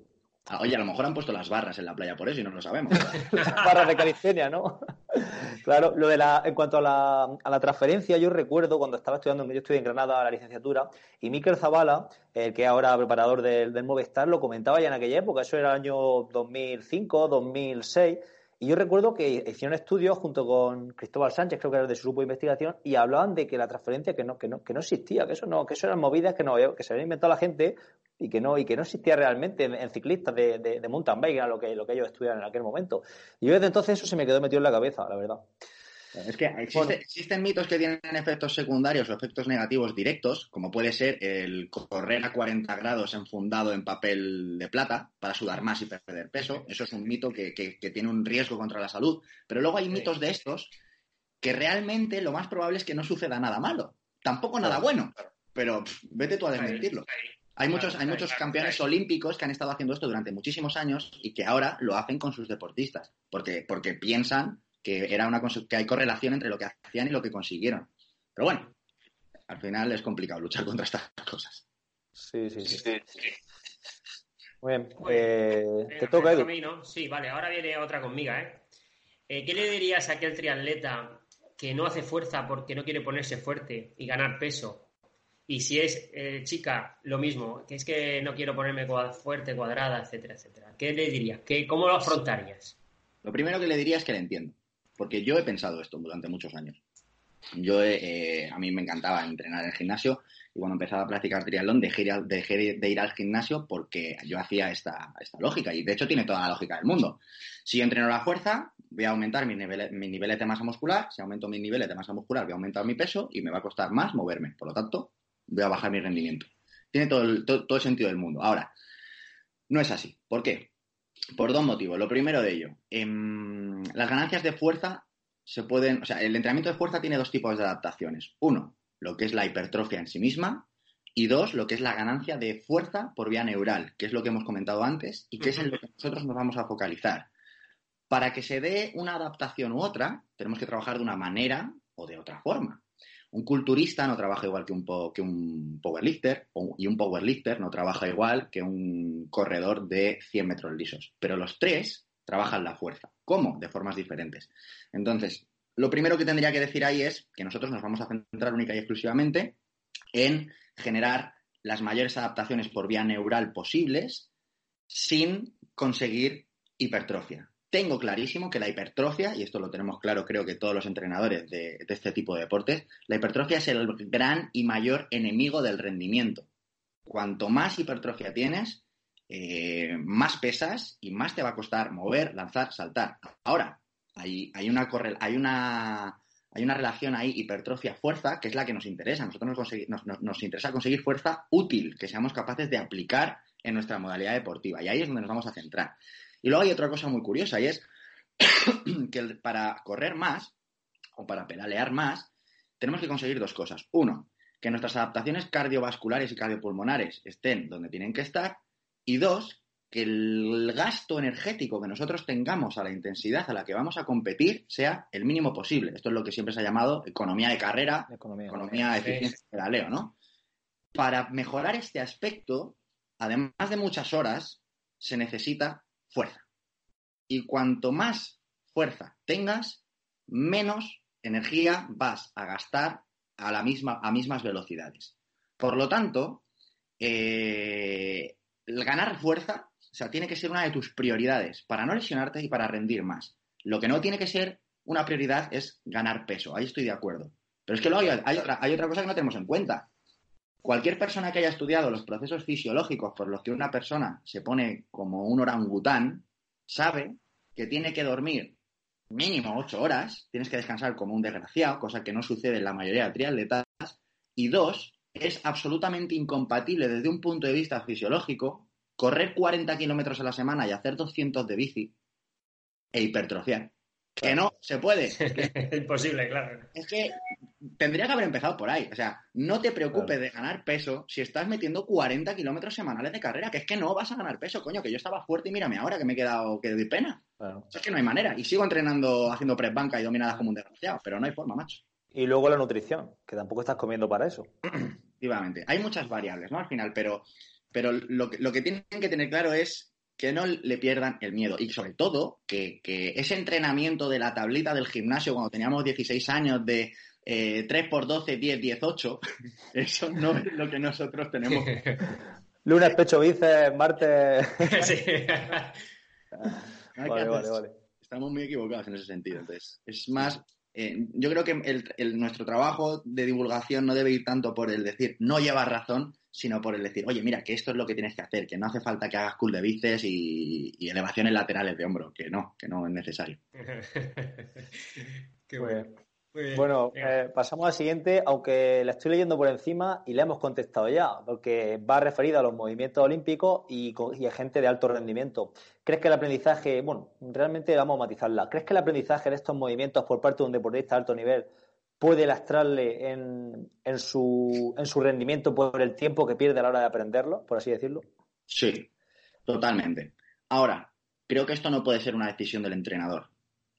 Ah, Oye, a lo mejor han puesto las barras en la playa por eso y no lo sabemos.
Las barras de calistenia, ¿no? claro, lo de la, en cuanto a la, a la transferencia, yo recuerdo cuando estaba estudiando, yo estudié en Granada la licenciatura, y Miquel Zavala, el que es ahora preparador del, del Movistar, lo comentaba ya en aquella época, eso era el año 2005, 2006, y yo recuerdo que hicieron estudios junto con Cristóbal Sánchez, creo que era de su grupo de investigación, y hablaban de que la transferencia que no, que no, que no existía, que eso no, que eso eran movidas que no que se habían inventado la gente y que no, y que no existía realmente en, ciclistas de, de, de mountain bike, era lo que, lo que ellos estudiaban en aquel momento. Y yo desde entonces eso se me quedó metido en la cabeza, la verdad.
Es que existe- existen mitos que tienen efectos secundarios o efectos negativos directos, como puede ser el correr a 40 grados enfundado en papel de plata para sudar más y perder peso. Eso es un mito que, que- que tiene un riesgo contra la salud. Pero luego hay mitos de estos que realmente lo más probable es que no suceda nada malo. Tampoco nada bueno. Pero pff, vete tú a desmentirlo. Hay muchos, hay muchos campeones olímpicos que han estado haciendo esto durante muchísimos años y que ahora lo hacen con sus deportistas, porque, porque piensan que, era una, que hay correlación entre lo que hacían y lo que consiguieron. Pero bueno, al final es complicado luchar contra estas cosas.
Sí, sí, sí. Muy bien.
Muy bien.
Eh, te toca,
me
Edu.
¿no? Sí, vale, ahora viene otra conmigo, ¿eh? Eh, ¿Qué le dirías a aquel triatleta que no hace fuerza porque no quiere ponerse fuerte y ganar peso? Y si es eh, chica, lo mismo, que es que no quiero ponerme fuerte, cuadrada, etcétera, etcétera. ¿Qué le dirías? ¿Qué, ¿Cómo lo afrontarías?
Lo primero que le diría es que le entiendo, porque yo he pensado esto durante muchos años. Yo, eh, a mí me encantaba entrenar en el gimnasio y cuando empezaba a practicar triatlón dejé, de ir al gimnasio porque yo hacía esta, esta lógica y de hecho tiene toda la lógica del mundo. Si yo entreno la fuerza, voy a aumentar mis niveles, mis niveles de masa muscular, si aumento mis niveles de masa muscular voy a aumentar mi peso y me va a costar más moverme, por lo tanto voy a bajar mi rendimiento. Tiene todo, todo el sentido del mundo. Ahora, no es así. ¿Por qué? Por dos motivos. Lo primero de ello, em, las ganancias de fuerza se pueden, o sea, el entrenamiento de fuerza tiene dos tipos de adaptaciones. Uno, lo que es la hipertrofia en sí misma, y dos, lo que es la ganancia de fuerza por vía neural, que es lo que hemos comentado antes y que es en lo que nosotros nos vamos a focalizar. Para que se dé una adaptación u otra, tenemos que trabajar de una manera o de otra forma. Un culturista no trabaja igual que un, powerlifter y un powerlifter no trabaja igual que un corredor de 100 metros lisos. Pero los tres trabajan la fuerza. ¿Cómo? De formas diferentes. Entonces, lo primero que tendría que decir ahí es que nosotros nos vamos a centrar única y exclusivamente en generar las mayores adaptaciones por vía neural posibles sin conseguir hipertrofia tengo clarísimo que la hipertrofia, y esto lo tenemos claro creo que todos los entrenadores de, este tipo de deportes, la hipertrofia es el gran y mayor enemigo del rendimiento. Cuanto más hipertrofia tienes, eh, más pesas y más te va a costar mover, lanzar, saltar. Ahora, hay, una, hay, una, hay una relación ahí hipertrofia-fuerza que es la que nos interesa. nosotros nos, nos interesa conseguir fuerza útil, que seamos capaces de aplicar en nuestra modalidad deportiva. Y ahí es donde nos vamos a centrar. Y luego hay otra cosa muy curiosa y es que para correr más o para pedalear más, tenemos que conseguir dos cosas. Uno, que nuestras adaptaciones cardiovasculares y cardiopulmonares estén donde tienen que estar. Y dos, que el gasto energético que nosotros tengamos a la intensidad a la que vamos a competir sea el mínimo posible. Esto es lo que siempre se ha llamado economía de carrera, economía, de eficiencia de pedaleo, ¿no? Para mejorar este aspecto, además de muchas horas, se necesita fuerza. Y cuanto más fuerza tengas, menos energía vas a gastar a, la misma, a mismas velocidades. Por lo tanto, eh, ganar fuerza o sea, tiene que ser una de tus prioridades para no lesionarte y para rendir más. Lo que no tiene que ser una prioridad es ganar peso. Ahí estoy de acuerdo. Pero es que luego hay, otra, hay otra cosa que no tenemos en cuenta. Cualquier persona que haya estudiado los procesos fisiológicos por los que una persona se pone como un orangután, sabe que tiene que dormir mínimo ocho horas, tienes que descansar como un desgraciado, cosa que no sucede en la mayoría de triatletas, y dos, es absolutamente incompatible desde un punto de vista fisiológico correr 40 kilómetros a la semana y hacer 200 de bici e hipertrofiar. Que no se puede.
Imposible, claro.
Es que tendría que haber empezado por ahí. O sea, no te preocupes de ganar peso si estás metiendo 40 kilómetros semanales de carrera, que es que no vas a ganar peso, coño, que yo estaba fuerte y mírame ahora que me he quedado que de pena. es que no hay manera. Y sigo entrenando, haciendo press banca y dominadas como un desgraciado, pero no hay forma, macho.
Y luego la nutrición, que tampoco estás comiendo para eso.
Efectivamente. Hay muchas variables, ¿no? Al final, pero, pero lo, que, lo que tienen que tener claro es que no le pierdan el miedo y sobre todo que, que, ese entrenamiento de la tablita del gimnasio cuando teníamos 16 años de eh, 3 por 12, 10, 18, eso no es lo que nosotros tenemos.
Lunes, pecho, bíceps, martes. sí.
vale, vale, vale. Estamos muy equivocados en ese sentido. Entonces, es más, eh, yo creo que el, nuestro trabajo de divulgación no debe ir tanto por el decir no llevas razón, sino por el decir, oye, mira, que esto es lo que tienes que hacer, que no hace falta que hagas cool de bíceps y, elevaciones laterales de hombro, que no, que no es necesario.
Qué bueno. Bueno, eh, pasamos al siguiente, aunque la estoy leyendo por encima y le hemos contestado ya, porque va referido a los movimientos olímpicos y, y, a gente de alto rendimiento. ¿Crees que el aprendizaje, bueno, realmente vamos a matizarla, ¿crees que el aprendizaje de estos movimientos por parte de un deportista de alto nivel puede lastrarle en, en, su, en su rendimiento por el tiempo que pierde a la hora de aprenderlo, por así decirlo?
Sí, totalmente. Ahora, creo que esto no puede ser una decisión del entrenador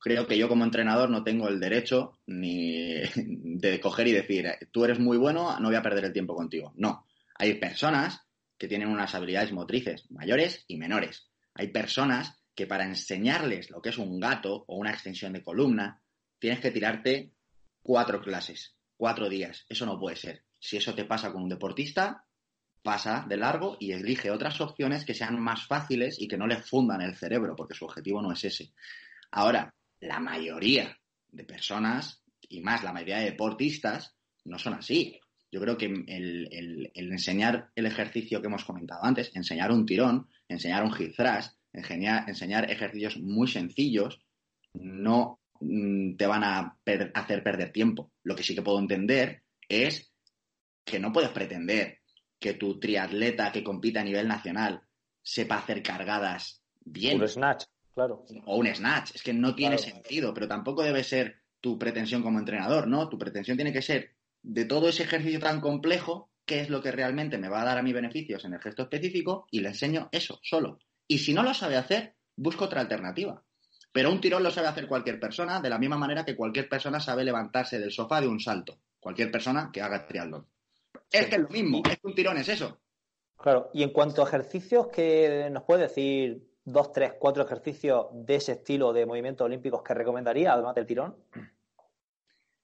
creo que yo como entrenador no tengo el derecho ni de coger y decir, tú eres muy bueno, no voy a perder el tiempo contigo. No, hay personas que tienen unas habilidades motrices mayores y menores. Hay personas que para enseñarles lo que es un gato o una extensión de columna, tienes que tirarte cuatro clases, cuatro días. Eso no puede ser. Si eso te pasa con un deportista, pasa de largo y elige otras opciones que sean más fáciles y que no le fundan el cerebro, porque su objetivo no es ese. Ahora, la mayoría de personas, y más la mayoría de deportistas, no son así. Yo creo que el, enseñar el ejercicio que hemos comentado antes, enseñar un tirón, enseñar un hip thrust, enseñar, ejercicios muy sencillos, no te van a hacer perder tiempo. Lo que sí que puedo entender es que no puedes pretender que tu triatleta que compita a nivel nacional sepa hacer cargadas bien.
Un snatch.
O un snatch. Es que no tiene sentido, pero tampoco debe ser tu pretensión como entrenador, ¿no? Tu pretensión tiene que ser de todo ese ejercicio tan complejo, qué es lo que realmente me va a dar a mí beneficios en el gesto específico y le enseño eso solo. Y si no lo sabe hacer, busco otra alternativa. Pero un tirón lo sabe hacer cualquier persona, de la misma manera que cualquier persona sabe levantarse del sofá de un salto. cualquier persona que haga triatlón. Es que es lo mismo, es que un tirón es eso.
Claro, y en cuanto a ejercicios, ¿qué nos puede decir dos, tres, cuatro ejercicios de ese estilo de movimientos olímpicos que recomendaría, además del tirón?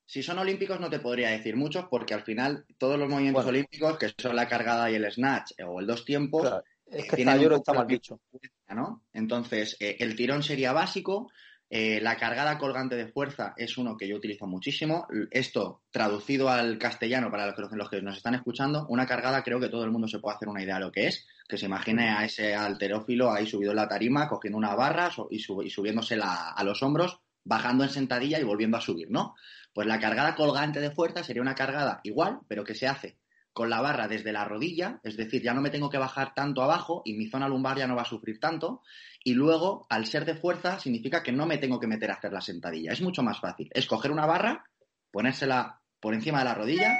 Si son olímpicos no te podría decir muchos porque al final todos los movimientos olímpicos, que son la cargada y el snatch o el dos tiempos,
es que está, está mal dicho.
¿no? Entonces, eh, el tirón sería básico, eh, la cargada colgante de fuerza es uno que yo utilizo muchísimo. Esto, traducido al castellano para los que, nos están escuchando, una cargada creo que todo el mundo se puede hacer una idea de lo que es. Que se imagine a ese alterófilo ahí subido en la tarima, cogiendo una barra y, y subiéndose a los hombros, bajando en sentadilla y volviendo a subir, ¿no? Pues la cargada colgante de fuerza sería una cargada igual, pero que se hace con la barra desde la rodilla, es decir, ya no me tengo que bajar tanto abajo y mi zona lumbar ya no va a sufrir tanto. Y luego, al ser de fuerza, significa que no me tengo que meter a hacer la sentadilla. Es mucho más fácil. Es coger una barra, ponérsela por encima de la rodilla,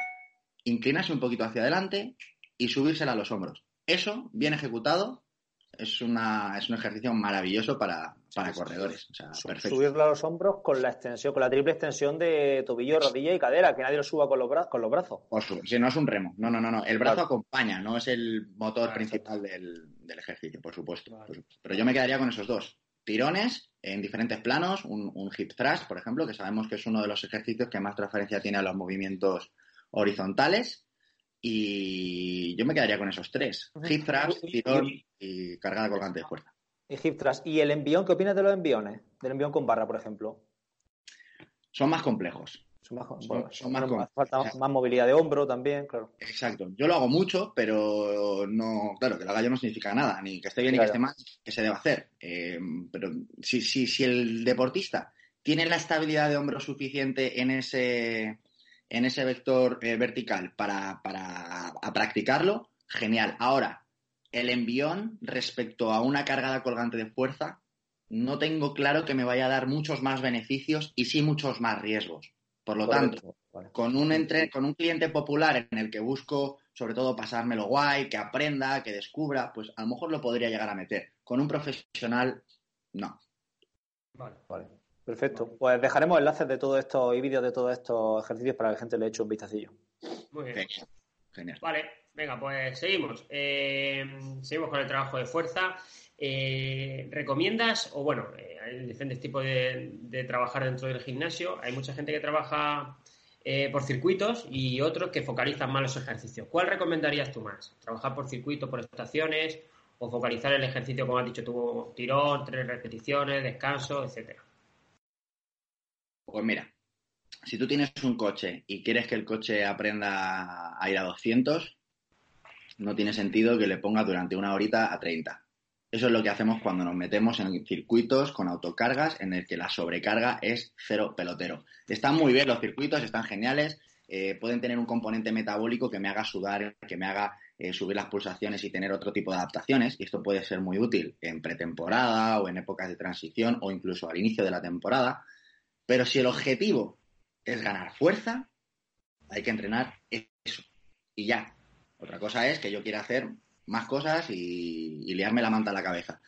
inclinarse un poquito hacia adelante y subírsela a los hombros. Eso, bien ejecutado, es, una, es un ejercicio maravilloso para, para corredores. O sea,
Subirlo a los hombros con la extensión, con la triple extensión de tobillo, rodilla y cadera, que nadie lo suba con los, con los brazos.
si no es un remo. No, no, no, no. El brazo acompaña, no es el motor principal del, ejercicio, por supuesto, Pero yo me quedaría con esos dos. Tirones en diferentes planos, un, un hip thrust, por ejemplo, que sabemos que es uno de los ejercicios que más transferencia tiene a los movimientos horizontales y yo me quedaría con esos tres. Hip tirón y cargada colgante de fuerza.
Y hip thrust. ¿Y el envión? ¿Qué opinas de los enviones? Del envión con barra, por ejemplo.
Son más complejos.
Son más, complejos. Falta más movilidad de hombro también, claro.
Exacto. Yo lo hago mucho, pero no, claro, que lo haga yo no significa nada, ni que esté bien ni que esté mal, que se deba hacer. Eh, pero si, si, si el deportista tiene la estabilidad de hombro suficiente en ese en ese vector eh, vertical para, para practicarlo, genial. Ahora, el envión respecto a una cargada colgante de fuerza, no tengo claro que me vaya a dar muchos más beneficios y sí muchos más riesgos. Por lo tanto, con, un entre, con un cliente popular en el que busco sobre todo pasármelo guay, que aprenda, que descubra, pues a lo mejor lo podría llegar a meter. Con un profesional, no.
Vale, vale. Perfecto. Pues dejaremos enlaces de todo esto y vídeos de todos estos ejercicios para que la gente le eche un vistacillo.
Muy bien. Genial. Vale, venga, pues seguimos. Eh, seguimos con el trabajo de fuerza. Eh, ¿Recomiendas, o bueno, eh, hay diferentes tipos de, trabajar dentro del gimnasio? Hay mucha gente que trabaja por circuitos y otros que focalizan más los ejercicios. ¿Cuál recomendarías tú más? ¿Trabajar por circuito, por estaciones o focalizar el ejercicio, como has dicho tú, tirón, tres repeticiones, descanso, etcétera?
Pues mira, si tú tienes un coche y quieres que el coche aprenda a ir a 200, no tiene sentido que le pongas durante una horita a 30. Eso es lo que hacemos cuando nos metemos en circuitos con autocargas en el que la sobrecarga es cero pelotero. Están muy bien los circuitos, están geniales, eh, pueden tener un componente metabólico que me haga sudar, que me haga eh, subir las pulsaciones y tener otro tipo de adaptaciones, y esto puede ser muy útil en pretemporada o en épocas de transición o incluso al inicio de la temporada, pero si el objetivo es ganar fuerza, hay que entrenar eso. Y ya. Otra cosa es que yo quiera hacer más cosas y, liarme la manta a la cabeza.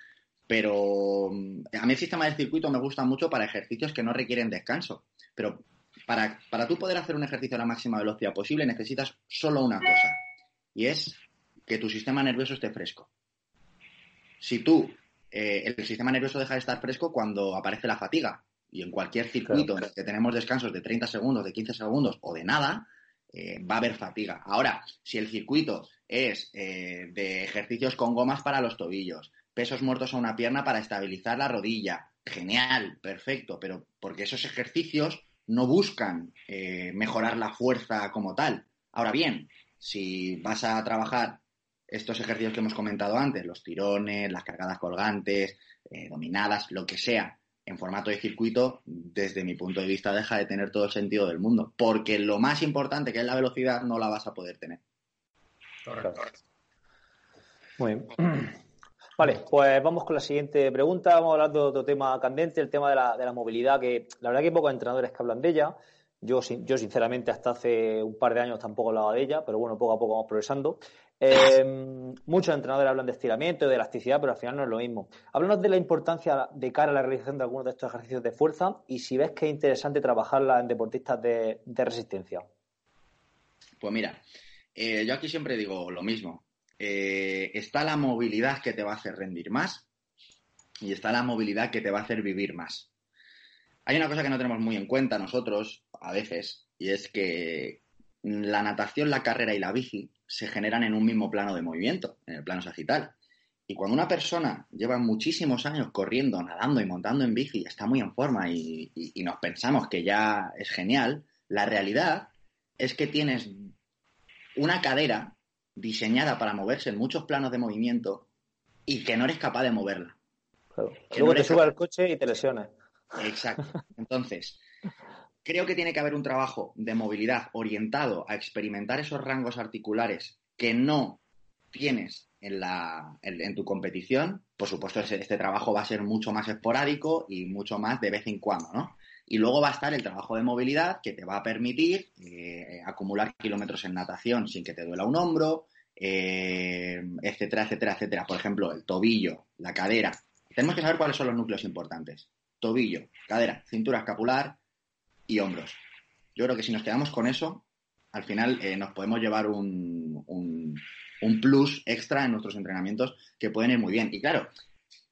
Pero mm, a mí el sistema de circuito me gusta mucho para ejercicios que no requieren descanso. Pero para, para tú poder hacer un ejercicio a la máxima velocidad posible necesitas solo una cosa. Y es que tu sistema nervioso esté fresco. Si tú, eh, el sistema nervioso deja de estar fresco cuando aparece la fatiga y en cualquier circuito en el que tenemos descansos de 30 segundos, de 15 segundos o de nada, eh, va a haber fatiga. Ahora, si el circuito es eh, de ejercicios con gomas para los tobillos, pesos muertos a una pierna para estabilizar la rodilla, genial, perfecto, pero porque esos ejercicios no buscan eh, mejorar la fuerza como tal. Ahora bien, si vas a trabajar estos ejercicios que hemos comentado antes, los tirones, las cargadas colgantes, dominadas, lo que sea, en formato de circuito, desde mi punto de vista, deja de tener todo el sentido del mundo. Porque lo más importante, que es la velocidad, no la vas a poder tener.
Correcto. Muy bien. Vale, pues vamos con la siguiente pregunta. Vamos a hablar de otro tema candente, el tema de la, de la movilidad, que la verdad que hay pocos entrenadores que hablan de ella. Yo, yo, sinceramente, hasta hace un par de años tampoco hablaba de ella, pero bueno, poco a poco vamos progresando. Eh, muchos entrenadores hablan de estiramiento, de elasticidad, pero al final no es lo mismo. Háblanos de la importancia de cara a la realización de algunos de estos ejercicios de fuerza y si ves que es interesante trabajarla en deportistas de, resistencia.
Pues mira, eh, yo aquí siempre digo lo mismo. Eh, está la movilidad que te va a hacer rendir más y está la movilidad que te va a hacer vivir más. Hay una cosa que no tenemos muy en cuenta nosotros a veces y es que la natación, la carrera y la bici se generan en un mismo plano de movimiento, en el plano sagital. Y cuando una persona lleva muchísimos años corriendo, nadando y montando en bici está muy en forma y, y nos pensamos que ya es genial, la realidad es que tienes una cadera diseñada para moverse en muchos planos de movimiento y que no eres capaz de moverla.
Luego te subas al coche y te lesionas.
Exacto. Entonces, creo que tiene que haber un trabajo de movilidad orientado a experimentar esos rangos articulares que no tienes en, la, en, tu competición. Por supuesto, este trabajo va a ser mucho más esporádico y mucho más de vez en cuando, ¿no? Y luego va a estar el trabajo de movilidad que te va a permitir eh, acumular kilómetros en natación sin que te duela un hombro, eh, etcétera, etcétera, etcétera. Por ejemplo, el tobillo, la cadera. Tenemos que saber cuáles son los núcleos importantes. Tobillo, cadera, cintura escapular y hombros. Yo creo que si nos quedamos con eso, al final eh, nos podemos llevar un, un, un plus extra en nuestros entrenamientos que pueden ir muy bien. Y claro,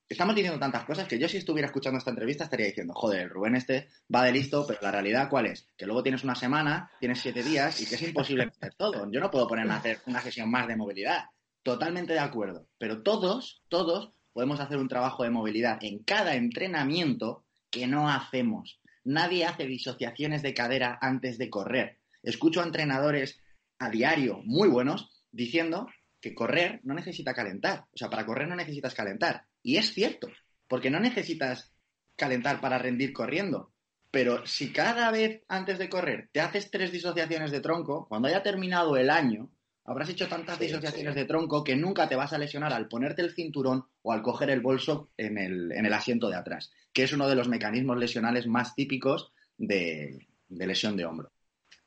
estamos diciendo tantas cosas que yo si estuviera escuchando esta entrevista estaría diciendo, joder, Rubén este va de listo, pero la realidad cuál es? Que luego tienes una semana, tienes siete días y que es imposible hacer todo. Yo no puedo ponerme a hacer una sesión más de movilidad. Totalmente de acuerdo. Pero todos, todos podemos hacer un trabajo de movilidad en cada entrenamiento que no hacemos. Nadie hace disociaciones de cadera antes de correr. Escucho a entrenadores a diario muy buenos diciendo que correr no necesita calentar. O sea, para correr no necesitas calentar. Y es cierto, porque no necesitas calentar para rendir corriendo. Pero si cada vez antes de correr te haces tres disociaciones de tronco, cuando haya terminado el año, habrás hecho tantas disociaciones de tronco que nunca te vas a lesionar al ponerte el cinturón o al coger el bolso en el, en el asiento de atrás, que es uno de los mecanismos lesionales más típicos de, lesión de hombro.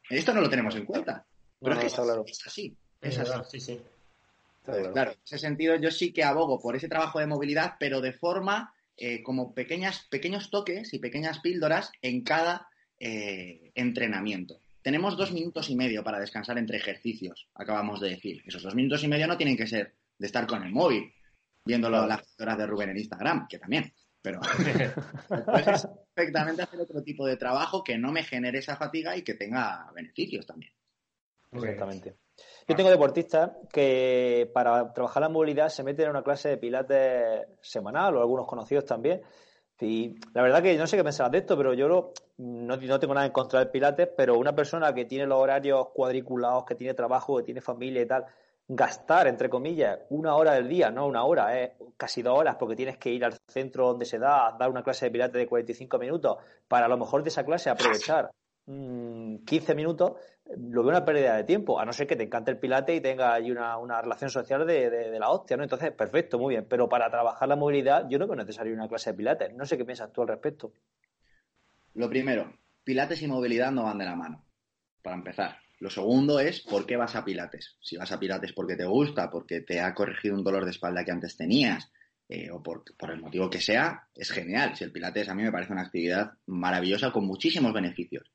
Esto no lo tenemos en cuenta. Pero es que es, así. Es así. Sí, sí. Claro, en ese sentido yo sí que abogo por ese trabajo de movilidad, pero de forma eh, como pequeñas, pequeños toques y pequeñas píldoras en cada eh, entrenamiento. Tenemos dos minutos y medio para descansar entre ejercicios, acabamos de decir. Esos dos minutos y medio no tienen que ser de estar con el móvil, viéndolo las horas de Rubén en Instagram, que también. Pero puedes perfectamente hacer otro tipo de trabajo que no me genere esa fatiga y que tenga beneficios también.
Exactamente. Yo tengo deportistas que para trabajar la movilidad se meten en una clase de pilates semanal o algunos conocidos también. Y la verdad que no sé qué pensar de esto, pero yo no, no, tengo nada en contra del pilates, pero una persona que tiene los horarios cuadriculados, que tiene trabajo, que tiene familia y tal, gastar, entre comillas, una hora del día, no una hora, eh, casi dos horas, porque tienes que ir al centro donde se da, dar una clase de pilates de 45 minutos, para a lo mejor de esa clase aprovechar 15 mm, minutos, lo veo una pérdida de tiempo, a no ser que te encante el pilate y tenga ahí una, una relación social de, la hostia, ¿no? Entonces, perfecto, muy bien. Pero para trabajar la movilidad, yo no veo necesario una clase de pilates. No sé qué piensas tú al respecto.
Lo primero, pilates y movilidad no van de la mano, para empezar. Lo segundo es por qué vas a pilates. Si vas a pilates porque te gusta, porque te ha corregido un dolor de espalda que antes tenías, eh, o por, por, el motivo que sea, es genial. Si el pilates a mí me parece una actividad maravillosa con muchísimos beneficios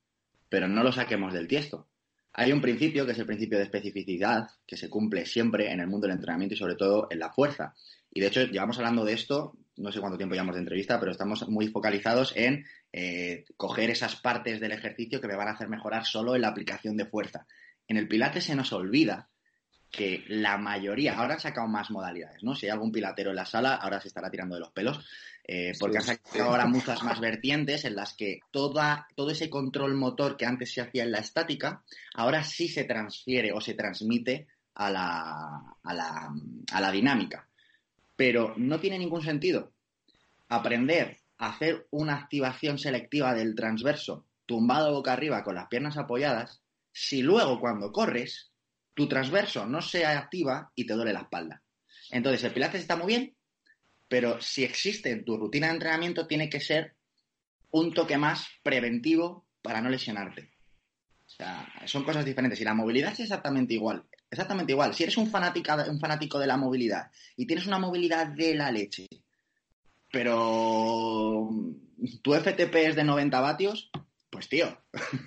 pero no lo saquemos del tiesto. Hay un principio que es el principio de especificidad que se cumple siempre en el mundo del entrenamiento y sobre todo en la fuerza. Y de hecho llevamos hablando de esto, no sé cuánto tiempo llevamos de entrevista, pero estamos muy focalizados en eh, coger esas partes del ejercicio que me van a hacer mejorar solo en la aplicación de fuerza. En el pilate se nos olvida que la mayoría, ahora han sacado más modalidades, ¿no? Si hay algún pilatero en la sala, ahora se estará tirando de los pelos, eh, porque han sacado ahora muchas más vertientes en las que toda, todo ese control motor que antes se hacía en la estática, ahora sí se transfiere o se transmite a la, a la, a la dinámica. Pero no tiene ningún sentido aprender a hacer una activación selectiva del transverso tumbado boca arriba con las piernas apoyadas si luego cuando corres tu transverso no se activa y te duele la espalda. Entonces, el pilates está muy bien, pero si existe en tu rutina de entrenamiento, tiene que ser un toque más preventivo para no lesionarte. O sea, son cosas diferentes. Y la movilidad es exactamente igual. Exactamente igual. Si eres un, un fanático de la movilidad y tienes una movilidad de la leche, pero tu FTP es de 90 vatios, pues tío,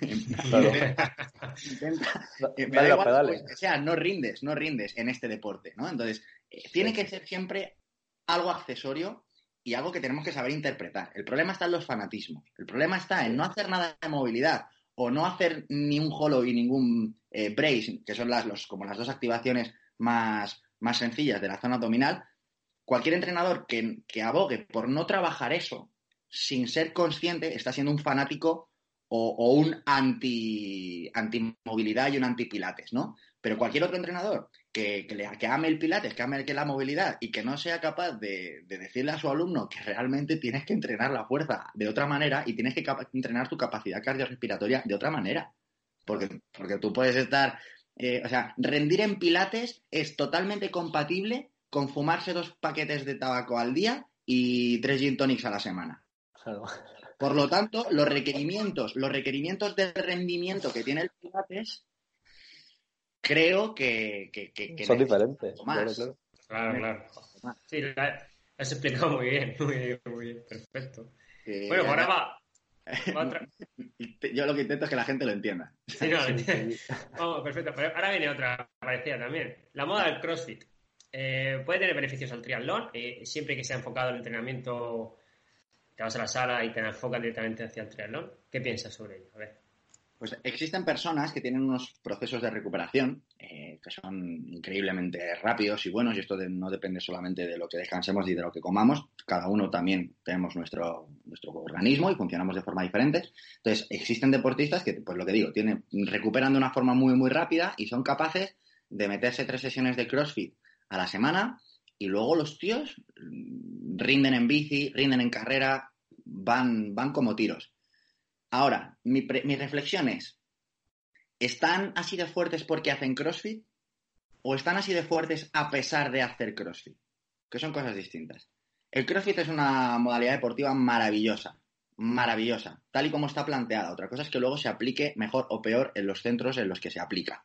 intenta, me da igual, pues, o sea, no rindes, no rindes en este deporte, ¿no? Entonces, eh, tiene que ser siempre algo accesorio y algo que tenemos que saber interpretar. El problema está en los fanatismos. El problema está en no hacer nada de movilidad o no hacer ni un hollow y ningún eh, brace, que son las, los, como las dos activaciones más, más sencillas de la zona abdominal. Cualquier entrenador que, que abogue por no trabajar eso sin ser consciente está siendo un fanático o, un anti, movilidad y un anti pilates, ¿no? Pero cualquier otro entrenador que, que, ame el pilates, que ame la movilidad y que no sea capaz de, decirle a su alumno que realmente tienes que entrenar la fuerza de otra manera y tienes que entrenar tu capacidad cardiorrespiratoria de otra manera. Porque, porque tú puedes estar, eh, o sea, rendir en pilates es totalmente compatible con fumarse dos paquetes de tabaco al día y tres gin tonics a la semana. Por lo tanto, los requerimientos, los requerimientos de rendimiento que tiene el Pilates, creo que,
son diferentes.
Claro, claro. Sí, has explicado muy bien, muy bien, muy bien, perfecto. bueno, ahora va.
Yo lo que intento es que la gente lo entienda.
Sí, no, Vamos, perfecto. Ahora viene otra parecida también. La moda del CrossFit. Eh, puede tener beneficios al triatlón, eh, siempre que sea enfocado el entrenamiento te vas a la sala y te enfocas directamente hacia el triatlón. ¿Qué piensas sobre ello? A ver.
Pues existen personas que tienen unos procesos de recuperación eh, que son increíblemente rápidos y buenos y esto no depende solamente de lo que descansemos y de lo que comamos. Cada uno también tenemos nuestro, nuestro organismo y funcionamos de forma diferente. Entonces, existen deportistas que, pues lo que digo, tienen, recuperan de una forma muy, muy rápida y son capaces de meterse tres sesiones de CrossFit a la semana y luego los tíos rinden en bici, rinden en carrera, van, van como tiros. Ahora, mi, reflexión es, ¿están así de fuertes porque hacen CrossFit? ¿O están así de fuertes a pesar de hacer CrossFit? Que son cosas distintas. El CrossFit es una modalidad deportiva maravillosa, maravillosa, tal y como está planteada. Otra cosa es que luego se aplique mejor o peor en los centros en los que se aplica.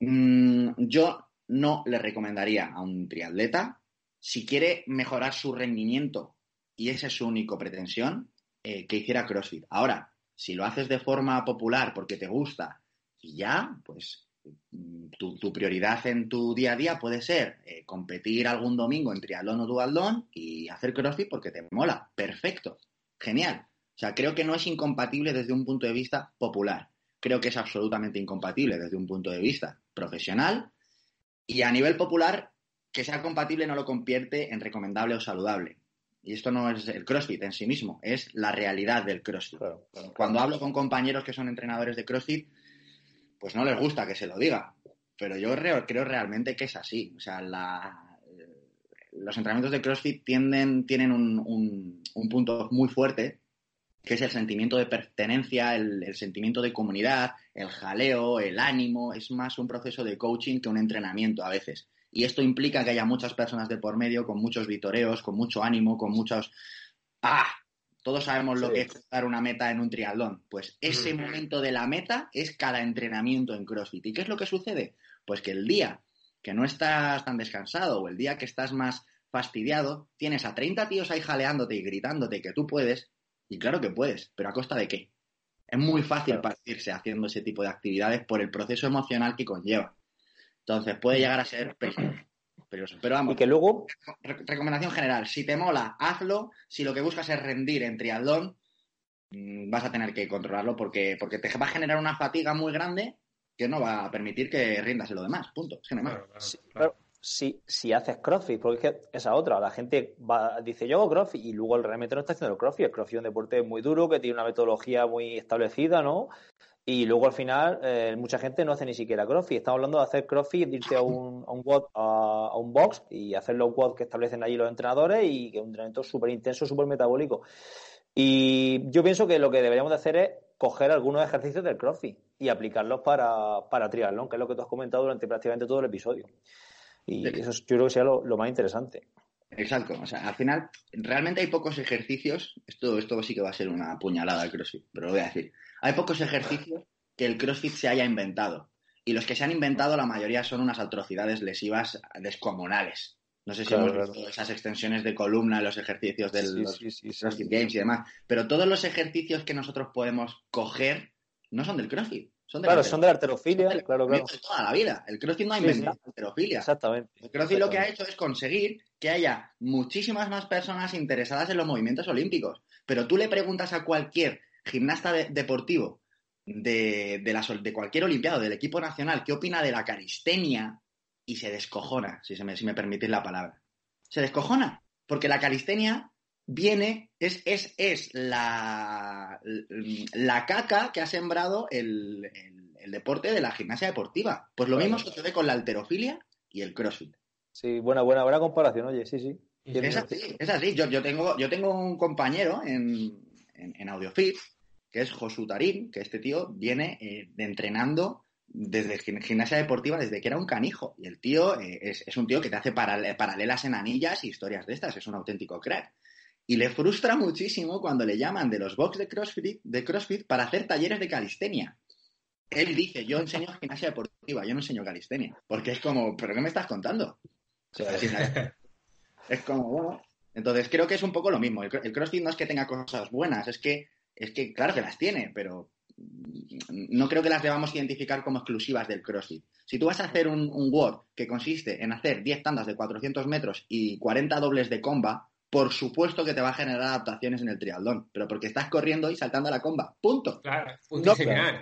Mm, yo no le recomendaría a un triatleta, si quiere mejorar su rendimiento y esa es su única pretensión, eh, que hiciera CrossFit. Ahora, si lo haces de forma popular porque te gusta y ya, pues mm, tu, prioridad en tu día a día puede ser eh, competir algún domingo en triatlón o dualdón y hacer CrossFit porque te mola. Perfecto. Genial. O sea, creo que no es incompatible desde un punto de vista popular. Creo que es absolutamente incompatible desde un punto de vista profesional y a nivel popular, que sea compatible no lo convierte en recomendable o saludable. Y esto no es el CrossFit en sí mismo, es la realidad del CrossFit. Cuando hablo con compañeros que son entrenadores de CrossFit, pues no les gusta que se lo diga. Pero yo creo, realmente que es así. O sea, los entrenamientos de CrossFit tienden, tienen un, punto muy fuerte, que es el sentimiento de pertenencia, el, sentimiento de comunidad, el jaleo, el ánimo. Es más un proceso de coaching que un entrenamiento a veces. Y esto implica que haya muchas personas de por medio, con muchos vitoreos, con mucho ánimo, con muchos... ¡Ah! Todos sabemos lo que es dar una meta en un triatlón. Pues ese momento de la meta es cada entrenamiento en CrossFit. ¿Y qué es lo que sucede? Pues que el día que no estás tan descansado o el día que estás más fastidiado, tienes a 30 tíos ahí jaleándote y gritándote que tú puedes. Y claro que puedes, pero ¿a costa de qué? Es muy fácil partirse haciendo ese tipo de actividades por el proceso emocional que conlleva. Entonces puede llegar a ser peligroso. Pero vamos,
y que luego...
recomendación general, si te mola, hazlo. Si lo que buscas es rendir en triatlón, mm, vas a tener que controlarlo porque, porque te va a generar una fatiga muy grande que no va a permitir que rindas en lo demás. Punto.
Es si, si haces crossfit, porque es que esa otra, la gente va, dice yo hago crossfit y luego realmente no está haciendo el crossfit. El crossfit es un deporte muy duro que tiene una metodología muy establecida, ¿no? Y luego al final, eh, mucha gente no hace ni siquiera crossfit. Estamos hablando de hacer crossfit, de irte a un, a un, a, un box y hacer los WOD que establecen allí los entrenadores y que es un entrenamiento súper intenso, súper metabólico. Y yo pienso que lo que deberíamos de hacer es coger algunos ejercicios del crossfit y aplicarlos para, para triatlón, que es lo que tú has comentado durante prácticamente todo el episodio. Y eso yo creo que sea lo, lo más interesante.
Exacto. O sea, al final, realmente hay pocos ejercicios. Esto, esto sí que va a ser una puñalada al CrossFit, pero lo voy a decir. Hay pocos ejercicios que el CrossFit se haya inventado. Y los que se han inventado, la mayoría son unas atrocidades lesivas descomunales. No sé si hemos visto esas extensiones de columna en los ejercicios del CrossFit Games y demás. Pero todos los ejercicios que nosotros podemos coger no son del CrossFit. Son de
claro,
la
son de la arterofilia,
de
claro, claro.
de toda la vida. El CrossFit no ha inventado
sí.
la alterofilia.
Exactamente.
El CrossFit lo que ha hecho es conseguir que haya muchísimas más personas interesadas en los movimientos olímpicos. Pero tú le preguntas a cualquier gimnasta de- deportivo de, de, de cualquier olimpiado, del equipo nacional, qué opina de la calistenia y se descojona, si, se me, si me permitís la palabra. Se descojona, porque la calistenia viene, es, es, es la, la caca que ha sembrado el, el- el deporte de la gimnasia deportiva. Pues lo mismo sucede con la alterofilia y el crossfit.
Sí, buena, buena, buena comparación, oye, sí, sí.
Es así, es así. Yo, yo, tengo, yo tengo un compañero en, en, en AudioFit, que es Josu Tarín, que este tío viene eh, de entrenando desde gim- gimnasia deportiva desde que era un canijo. Y el tío eh, es, es un tío que te hace paral- paralelas en anillas y historias de estas. Es un auténtico crack. Y le frustra muchísimo cuando le llaman de los box de CrossFit, de CrossFit para hacer talleres de calistenia. Él dice, yo enseño gimnasia deportiva, yo no enseño calistenia. Porque es como, ¿pero qué me estás contando?
Sí,
es como, bueno. Entonces creo que es un poco lo mismo. El, cro- el CrossFit no es que tenga cosas buenas, es que, es que claro que las tiene, pero no creo que las debamos identificar como exclusivas del CrossFit. Si tú vas a hacer un, un WOD que consiste en hacer 10 tandas de 400 metros y 40 dobles de comba, por supuesto que te va a generar adaptaciones en el triatlón, pero porque estás corriendo y saltando a la comba. Punto.
Claro, punto
No,
claro.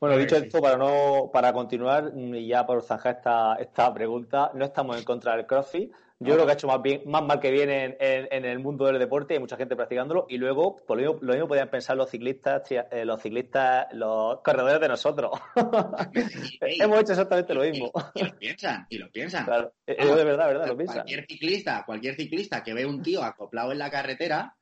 Bueno, dicho
sí.
esto, para no para continuar y ya por zanjar esta, esta pregunta, no estamos en contra del CrossFit. Yo creo que ha hecho más bien más mal que bien en, en- en el mundo del deporte, hay mucha gente practicándolo y luego por lo mismo, lo mismo podían pensar los ciclistas, tía- eh, los ciclistas, los corredores de nosotros. Hemos hecho exactamente lo mismo.
y lo piensan, y lo piensan.
Claro, eh, de verdad, de verdad, lo piensan.
Cualquier ciclista, cualquier ciclista que ve un tío acoplado en la carretera,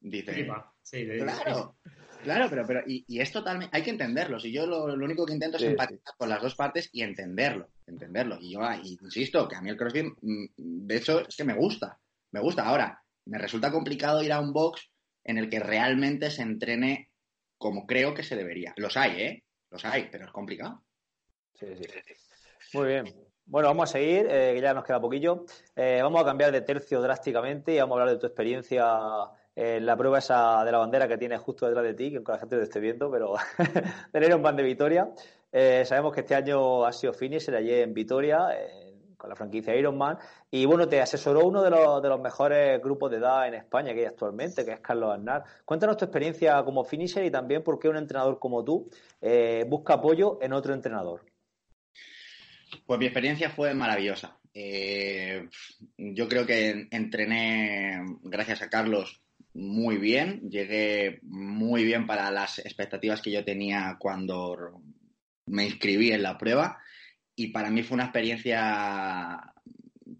dice,
Flipa. Sí, de-
claro, claro, pero, pero y, y es totalmente, hay que entenderlo. Si yo lo, lo único que intento es empatizar con las dos partes y entenderlo, entenderlo. Y yo ah, y insisto que a mí el CrossFit, mm, de hecho, es que me gusta, me gusta. Ahora, me resulta complicado ir a un box en el que realmente se entrene como creo que se debería. Los hay, ¿eh? Los hay, pero es complicado.
Sí, sí. Muy bien. Bueno, vamos a seguir, eh, que ya nos queda poquillo. Eh, vamos a cambiar de tercio drásticamente y vamos a hablar de tu experiencia en la prueba esa de la bandera que tienes justo detrás de ti, que aunque la gente te esté viendo, pero tener un pan de Vitoria. Eh, sabemos que este año ha sido finisher allí en Vitoria, eh, con la franquicia Ironman. Y bueno, te asesoró uno de los, de los mejores grupos de edad en España que hay actualmente, que es Carlos Aznar. Cuéntanos tu experiencia como finisher y también por qué un entrenador como tú eh, busca apoyo en otro entrenador.
Pues mi experiencia fue maravillosa. Eh, yo creo que entrené, gracias a Carlos, muy bien. Llegué muy bien para las expectativas que yo tenía cuando me inscribí en la prueba. Y para mí fue una experiencia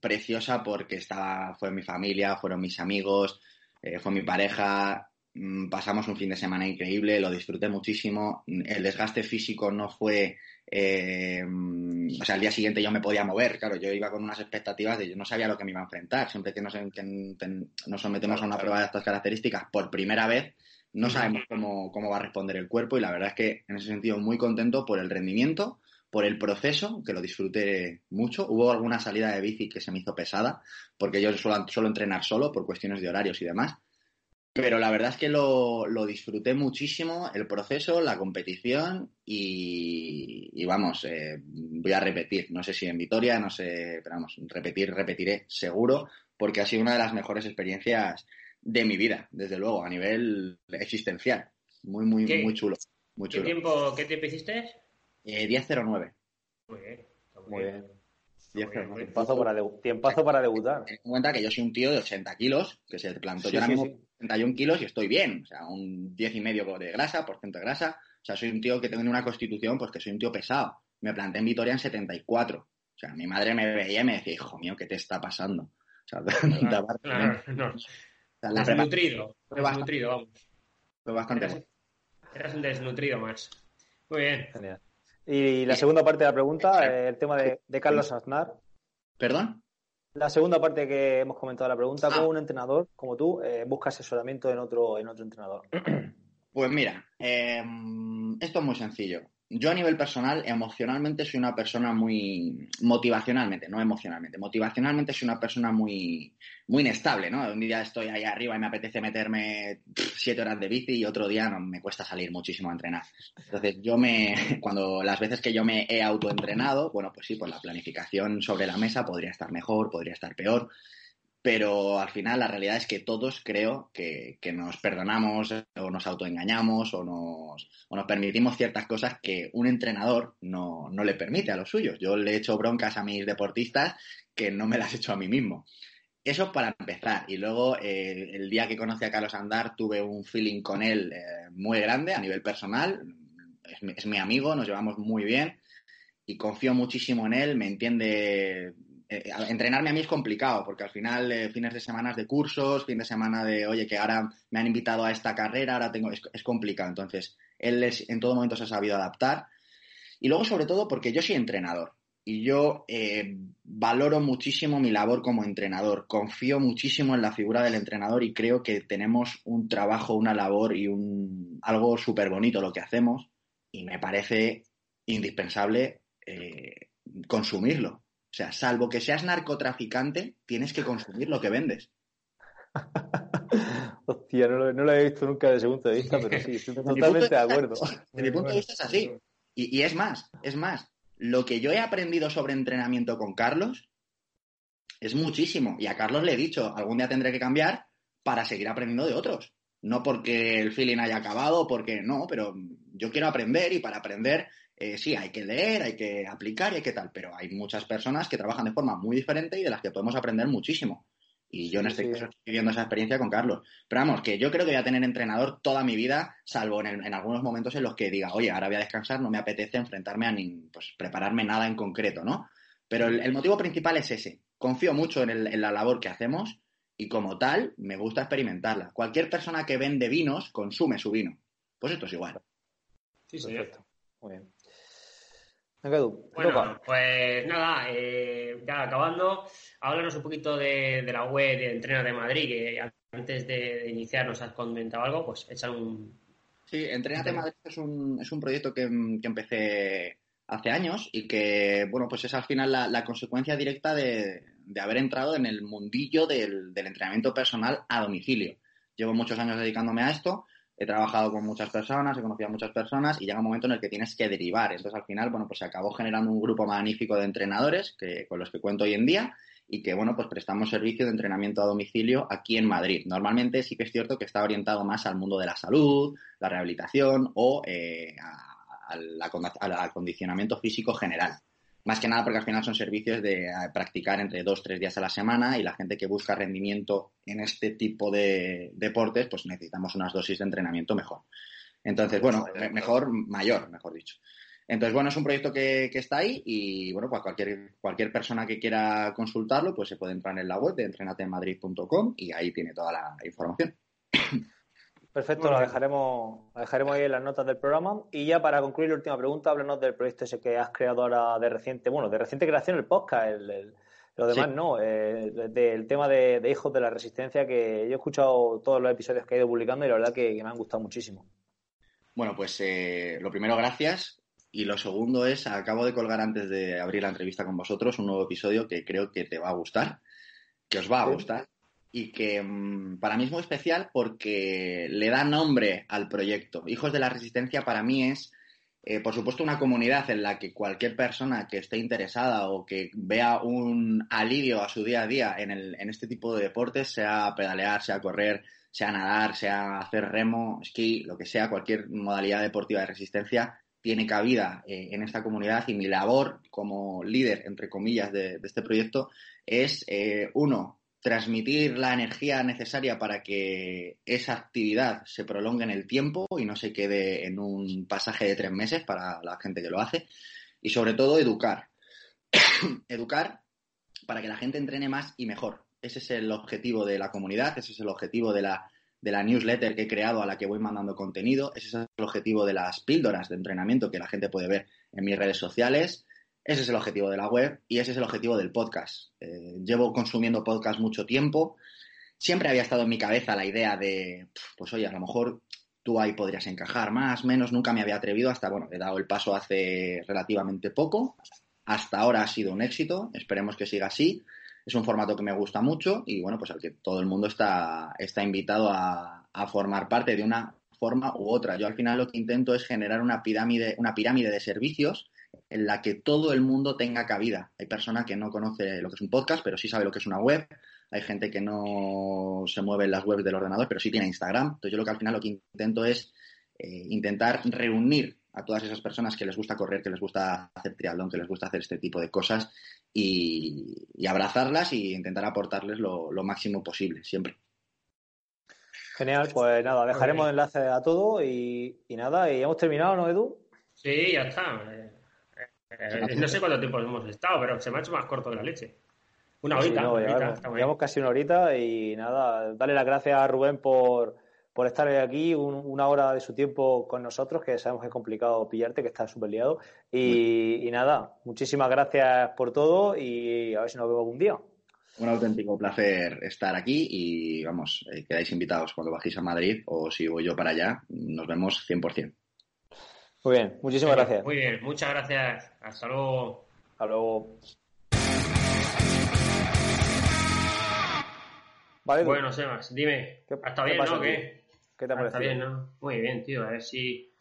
preciosa porque estaba, fue mi familia, fueron mis amigos, eh, fue mi pareja. Mm, Pasamos un fin de semana increíble, lo disfruté muchísimo. El desgaste físico no fue eh, o sea, al día siguiente yo me podía mover, claro, yo iba con unas expectativas de yo no sabía lo que me iba a enfrentar. Siempre que nos, que nos sometemos a una prueba de estas características por primera vez, no sabemos cómo, cómo va a responder el cuerpo y la verdad es que en ese sentido muy contento por el rendimiento, por el proceso, que lo disfruté mucho. Hubo alguna salida de bici que se me hizo pesada, porque yo suelo, suelo entrenar solo por cuestiones de horarios y demás. Pero la verdad es que lo, lo disfruté muchísimo, el proceso, la competición y, y vamos, eh, voy a repetir, no sé si en Vitoria, no sé, pero vamos, repetir, repetiré seguro, porque ha sido una de las mejores experiencias de mi vida, desde luego, a nivel existencial. Muy, muy,
¿Qué?
muy chulo, muy
¿Qué
chulo.
tiempo, ¿Qué tiempo hiciste?
Eh, 10.09.
Muy bien.
Muy bien.
Bien.
Tiempazo para, debu- tiempazo para debutar.
Ten en cuenta que yo soy un tío de 80 kilos, que se plantó
Sí,
yo ahora
sí,
mismo 81 kilos y estoy bien, o sea, un 10 y medio de grasa, por ciento de grasa, o sea, soy un tío que tengo una constitución, pues que soy un tío pesado. Me planté en Vitoria en 74, o sea, mi madre me veía y me decía, hijo mío, ¿qué te está pasando? O sea,
Claro, no.
o sea, la
Desnutrido.
Fue bastante-
Desnutrido, vamos.
fue bastante
eras un desnutrido más. Muy bien.
Genial. Y la segunda parte de la pregunta, eh, el tema de, de Carlos Aznar.
¿Perdón?
La segunda parte que hemos comentado la pregunta,
Ah.
¿cómo un entrenador como tú eh, busca asesoramiento en otro, en otro entrenador?
Pues mira, eh, esto es muy sencillo. Yo a nivel personal, emocionalmente soy una persona muy motivacionalmente, no emocionalmente, motivacionalmente soy una persona muy, muy inestable, ¿no? Un día estoy ahí arriba y me apetece meterme siete horas de bici y otro día no, me cuesta salir muchísimo a entrenar. Entonces, yo me, cuando las veces que yo me he autoentrenado, bueno, pues sí, pues la planificación sobre la mesa podría estar mejor, podría estar peor pero al final la realidad es que todos creo que, nos perdonamos o nos autoengañamos o nos, o nos, permitimos ciertas cosas que un entrenador no, no, le permite a los suyos. Yo le he hecho broncas a mis deportistas que no me las he hecho a mí mismo. Eso para empezar. Y luego, eh, el día que conocí a Carlos Andar, tuve un feeling con él eh, muy grande a nivel personal. Es, es mi amigo, nos llevamos muy bien y confío muchísimo en él, me entiende eh, entrenarme a mí es complicado, porque al final eh, fines de semana de cursos, fin de semana de, oye, que ahora me han invitado a esta carrera, ahora tengo, es, complicado. Entonces, él en todo momento se ha sabido adaptar. Y luego, sobre todo, porque yo soy entrenador y yo eh, valoro muchísimo mi labor como entrenador, confío muchísimo en la figura del entrenador y creo que tenemos un trabajo, una labor y un, algo súper bonito lo que hacemos y me parece indispensable consumirlo. O sea, salvo que seas narcotraficante, tienes que consumir lo que vendes.
Hostia, no lo, he visto nunca desde ese punto de vista, pero sí, estoy totalmente de acuerdo.
De mi punto de vista es así. Y, y, es más, es más, lo que yo he aprendido sobre entrenamiento con Carlos es muchísimo. Y a Carlos le he dicho, algún día tendré que cambiar para seguir aprendiendo de otros. No porque el feeling haya acabado, porque no, pero yo quiero aprender y para aprender eh, sí, hay que leer, hay que aplicar y hay que tal, pero hay muchas personas que trabajan de forma muy diferente y de las que podemos aprender muchísimo. Y yo en este caso estoy viviendo esa experiencia con Carlos. Pero vamos, que yo creo que voy a tener entrenador toda mi vida, salvo en, algunos momentos en los que diga, oye, ahora voy a descansar, no me apetece enfrentarme a ni, pues, prepararme nada en concreto, ¿no? Pero el, motivo principal es ese. Confío mucho en, la labor que hacemos y como tal me gusta experimentarla. Cualquier persona que vende vinos consume su vino. Pues esto es igual.
Sí, sí. Perfecto. Muy bien.
Bueno,
pues nada, eh, ya acabando, háblanos un poquito de, la web de Entrena de Madrid, que antes de, iniciar nos has comentado algo, pues echar un...
Sí, Entrena de Madrid es un, es un proyecto que, empecé hace años y que, bueno, pues es al final la, consecuencia directa de, haber entrado en el mundillo del, del entrenamiento personal a domicilio. Llevo muchos años dedicándome a esto he trabajado con muchas personas, he conocido a muchas personas y llega un momento en el que tienes que derivar. Entonces, al final, bueno, pues se acabó generando un grupo magnífico de entrenadores que, con los que cuento hoy en día y que, bueno, pues prestamos servicio de entrenamiento a domicilio aquí en Madrid. Normalmente sí que es cierto que está orientado más al mundo de la salud, la rehabilitación o eh, al acondicionamiento físico general. Más que nada porque al final son servicios de eh, practicar entre dos, tres días a la semana y la gente que busca rendimiento en este tipo de deportes, pues necesitamos unas dosis de entrenamiento mejor. Entonces, bueno, mejor, mayor, mejor dicho. Entonces, bueno, es un proyecto que, está ahí y, bueno, pues cualquier, cualquier persona que quiera consultarlo, pues se puede entrar en la web de entrenatemadrid.com y ahí tiene toda la información.
Perfecto, lo dejaremos, dejaremos ahí en las notas del programa. Y ya para concluir la última pregunta, háblanos del proyecto ese que has creado ahora de reciente, bueno, de reciente creación, el podcast, el, lo demás no, eh, del tema de, hijos de la resistencia, que yo he escuchado todos los episodios que he ido publicando y la verdad que, me han gustado muchísimo.
Bueno, pues eh, lo primero, gracias. Y lo segundo es, acabo de colgar antes de abrir la entrevista con vosotros un nuevo episodio que creo que te va a gustar, que os va a gustar y que mm, para mí es muy especial porque le da nombre al proyecto. Hijos de la Resistencia para mí es, eh, por supuesto, una comunidad en la que cualquier persona que esté interesada o que vea un alivio a su día a día en, el, en este tipo de deportes, sea pedalear, sea correr, sea nadar, sea hacer remo, esquí, lo que sea, cualquier modalidad deportiva de resistencia, tiene cabida eh, en esta comunidad y mi labor como líder, entre comillas, de, este proyecto es, eh, uno, transmitir la energía necesaria para que esa actividad se prolongue en el tiempo y no se quede en un pasaje de tres meses para la gente que lo hace. Y sobre todo educar. educar para que la gente entrene más y mejor. Ese es el objetivo de la comunidad, ese es el objetivo de la, de la newsletter que he creado a la que voy mandando contenido, ese es el objetivo de las píldoras de entrenamiento que la gente puede ver en mis redes sociales ese es el objetivo de la web y ese es el objetivo del podcast. Eh, llevo consumiendo podcast mucho tiempo. Siempre había estado en mi cabeza la idea de, pues oye, a lo mejor tú ahí podrías encajar más, menos, nunca me había atrevido hasta, bueno, he dado el paso hace relativamente poco, hasta ahora ha sido un éxito, esperemos que siga así, es un formato que me gusta mucho y bueno, pues al que todo el mundo está, está invitado a, a formar parte de una forma u otra. Yo al final lo que intento es generar una pirámide, una pirámide de servicios en la que todo el mundo tenga cabida. Hay personas que no conoce lo que es un podcast, pero sí sabe lo que es una web. Hay gente que no se mueve en las webs del ordenador, pero sí tiene Instagram. Entonces yo lo que al final lo que intento es eh, intentar reunir a todas esas personas que les gusta correr, que les gusta hacer triatlón, que les gusta hacer este tipo de cosas y, abrazarlas y intentar aportarles lo, máximo posible, siempre.
Genial, pues nada, dejaremos enlaces a todo y, nada, y hemos terminado, ¿no, Edu?
Sí, ya está. Eh, eh, no sé cuánto tiempo hemos estado, pero se me ha hecho más corto de la leche. Una horita.
llevamos, casi una horita y nada, dale las gracias a Rubén por, por estar aquí una hora de su tiempo con nosotros, que sabemos que es complicado pillarte, que estás súper liado. Y, nada, muchísimas gracias por todo y a ver si nos vemos algún día.
Un auténtico placer estar aquí y vamos, eh, quedáis invitados cuando bajéis a Madrid o si voy yo para allá, nos vemos 100%.
Muy bien, muchísimas gracias.
Muy bien, muchas gracias. Hasta luego.
Hasta luego. Vale,
bueno, Sebas, dime. ¿Está bien, no? ¿Qué?
¿Qué te ha parecido?
Está bien, ¿no? Muy bien, tío. A ver si.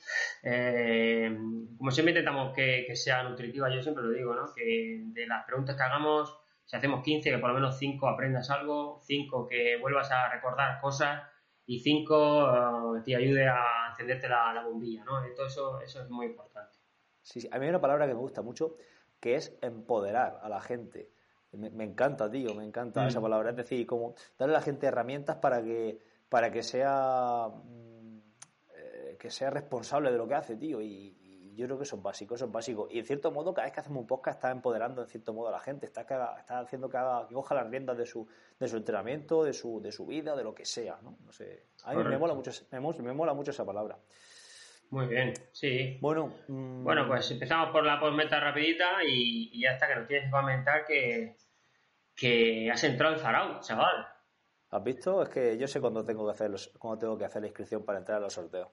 Eh, como siempre intentamos que, que, sea nutritiva, yo siempre lo digo, ¿no? Que de las preguntas que hagamos, si hacemos 15, que por lo menos 5 aprendas algo, 5 que vuelvas a recordar cosas y 5 te ayude a encenderte la, bombilla, ¿no? Todo eso, eso es muy importante.
Sí, sí, a mí hay una palabra que me gusta mucho, que es empoderar a la gente. Me, encanta, tío, me encanta esa mm. palabra. Es decir, como darle a la gente herramientas para que, para que sea mm, eh, que sea responsable de lo que hace, tío. Y, yo creo que eso es básico, eso es básico. Y en cierto modo, cada vez que hacemos un podcast, está empoderando en cierto modo a la gente, está, está haciendo que, haga, que coja las riendas de su, de su entrenamiento, de su, de su vida, de lo que sea, ¿no? No sé. A mí me mola, mucho, me, mola mucho esa palabra.
Muy bien, sí.
Bueno,
mm, bueno pues empezamos por la postmeta rapidita y, ya está, que nos tienes que comentar que, que has entrado en Zarao, chaval.
¿Has visto? Es que yo sé cuándo tengo que hacer los, cuándo tengo que hacer la inscripción para entrar a los sorteos.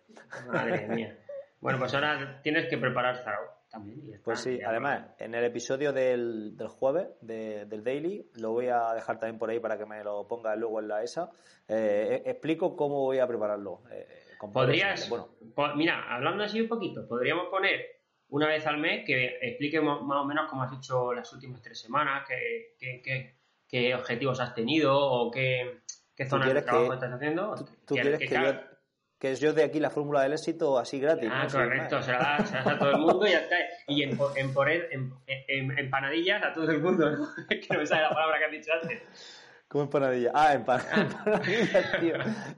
Madre mía. Bueno, pues ahora tienes que preparar Zarao también.
pues sí, además, en el episodio del, del jueves del Daily, lo voy a dejar también por ahí para que me lo ponga luego en la ESA, eh, e, explico cómo voy a prepararlo. Eh,
Podrías, bueno. mira, hablando así un poquito, podríamos poner una vez al mes que explique más o menos cómo has hecho las últimas tres semanas, qué, qué, qué, objetivos has tenido o qué, qué zonas de trabajo estás haciendo.
¿Tú, quieres que, yo que yo de aquí la fórmula del éxito así gratis.
Ah, correcto, se la, das, a todo el mundo y ya está. Y en, en, en, empanadillas a todo el mundo, ¿no? que no me sale la palabra que has dicho antes.
¿Cómo empanadilla? Ah, empanadillas, tío.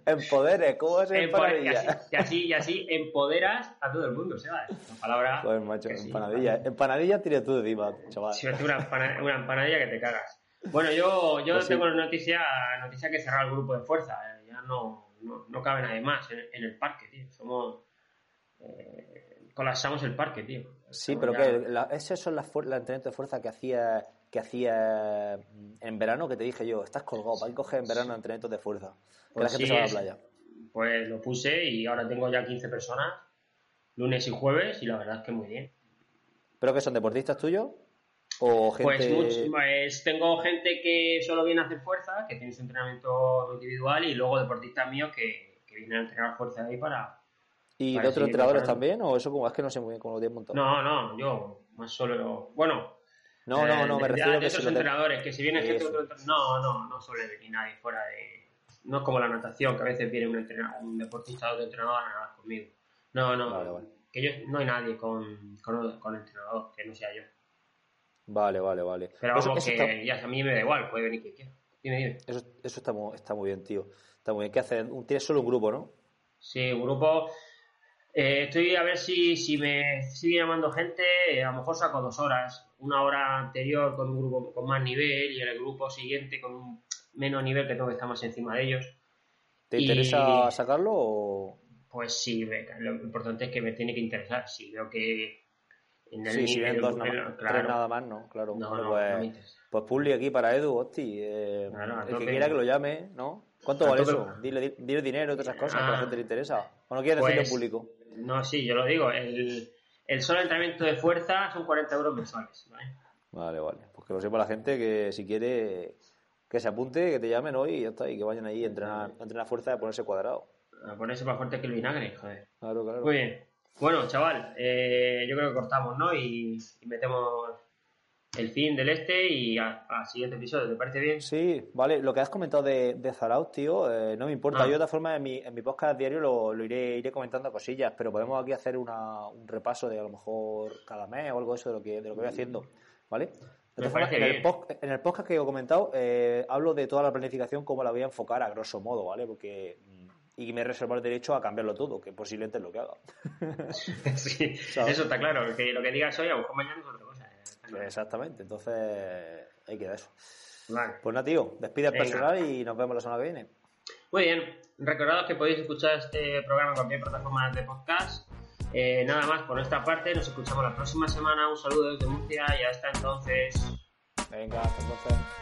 Empoderes, ¿cómo es empanadilla?
Y así, y así, empoderas a todo el mundo, ¿sabes? La palabra.
Joder, macho, empanadilla. empanadilla tienes tú encima, chaval.
Sí, una, una empanadilla que te cagas. Bueno, yo, yo pues tengo la noticia, noticia que cerrar el grupo de fuerza. Eh, ya no no, no cabe nadie más en, el parque, tío. Somos. Eh, colapsamos el parque, tío.
Sí, pero que la, esos son las entrenamientos de fuerza que hacía que hacía mm, en verano que te dije yo, estás colgado, para que coger en verano entrenamientos de fuerza. Que la pues gente se va a la playa.
Pues lo puse y ahora tengo ya 15 personas, lunes y jueves, y la verdad es que muy bien.
¿Pero que son deportistas tuyos? ¿O pues gente...
Pues, pues, tengo gente que solo viene a hacer fuerza, que tiene su entrenamiento individual, y luego deportistas míos que, vienen a entrenar fuerza ahí para.
¿Y de otros entrenadores también? ¿O eso como es que no sé muy bien cómo lo tienes montado?
No, no, yo más solo. Bueno.
No, no, no, me refiero
a que otros entrenadores, que si viene gente otro No, no, no suele venir nadie fuera de. No es como la natación, que a veces viene un, entrenador, un deportista de otro entrenador a nadar conmigo. No, no. Que yo, no hay nadie con, con, con entrenador que no sea yo.
Vale, vale, vale.
Pero vamos, que ya a mí me da igual, puede venir quien quiera. Dime, dime.
Eso, eso está, muy, está muy bien, tío. Está muy bien. ¿Qué haces? Tienes solo un grupo, ¿no?
Sí, un grupo. Eh, estoy a ver si, si me sigue llamando gente. Eh, a lo mejor saco dos horas. Una hora anterior con un grupo con más nivel y el grupo siguiente con un menos nivel que tengo que estar más encima de ellos.
¿Te interesa sacarlo o.?
Pues sí, lo importante es que me tiene que interesar. Si veo que
sí, si ven dos, nada, tres nada más, ¿no? Claro. pues, pues Publi aquí para Edu, hosti. Eh, el que quiera que lo llame, ¿no? ¿Cuánto vale eso? Dile, dile dinero y todas esas cosas que a la ah. gente le interesa. ¿O no quieres decirlo pues, público?
No, sí, yo lo digo. El, el solo entrenamiento de fuerza son 40 euros mensuales. ¿vale?
Vale, vale. Pues que lo sepa la gente que si quiere que se apunte, que te llamen hoy y ya está, y que vayan ahí a entrenar, a entrenar fuerza y a ponerse cuadrado.
A ponerse más fuerte que el vinagre, joder.
Claro, claro.
Muy bien. Bueno, chaval, eh, yo creo que cortamos, ¿no? Y, metemos el fin del este y al siguiente episodio, ¿te parece bien?
Sí, vale. Lo que has comentado de, de Zarauz, tío, eh, no me importa. Ah. Yo de todas formas en mi, en mi podcast diario lo, lo iré, iré comentando cosillas, pero podemos aquí hacer una, un repaso de a lo mejor cada mes o algo de eso de lo que, de lo que voy haciendo, ¿vale? De formas, en, el en el podcast que he comentado eh, hablo de toda la planificación, cómo la voy a enfocar a grosso modo, ¿vale? Porque y me reservo el derecho a cambiarlo todo, que posiblemente es lo que haga.
sí, eso está claro. Que lo que digas hoy a buscar mañana es otra cosa.
Eh, Exactamente, entonces hay que dar eso. Vale. Pues nada, tío, despide el personal y nos vemos la semana que viene.
Muy bien, recordad que podéis escuchar este programa en cualquier plataforma de podcast. Eh, nada más por nuestra parte, nos escuchamos la próxima semana. Un saludo desde Murcia y hasta entonces.
Venga, hasta entonces.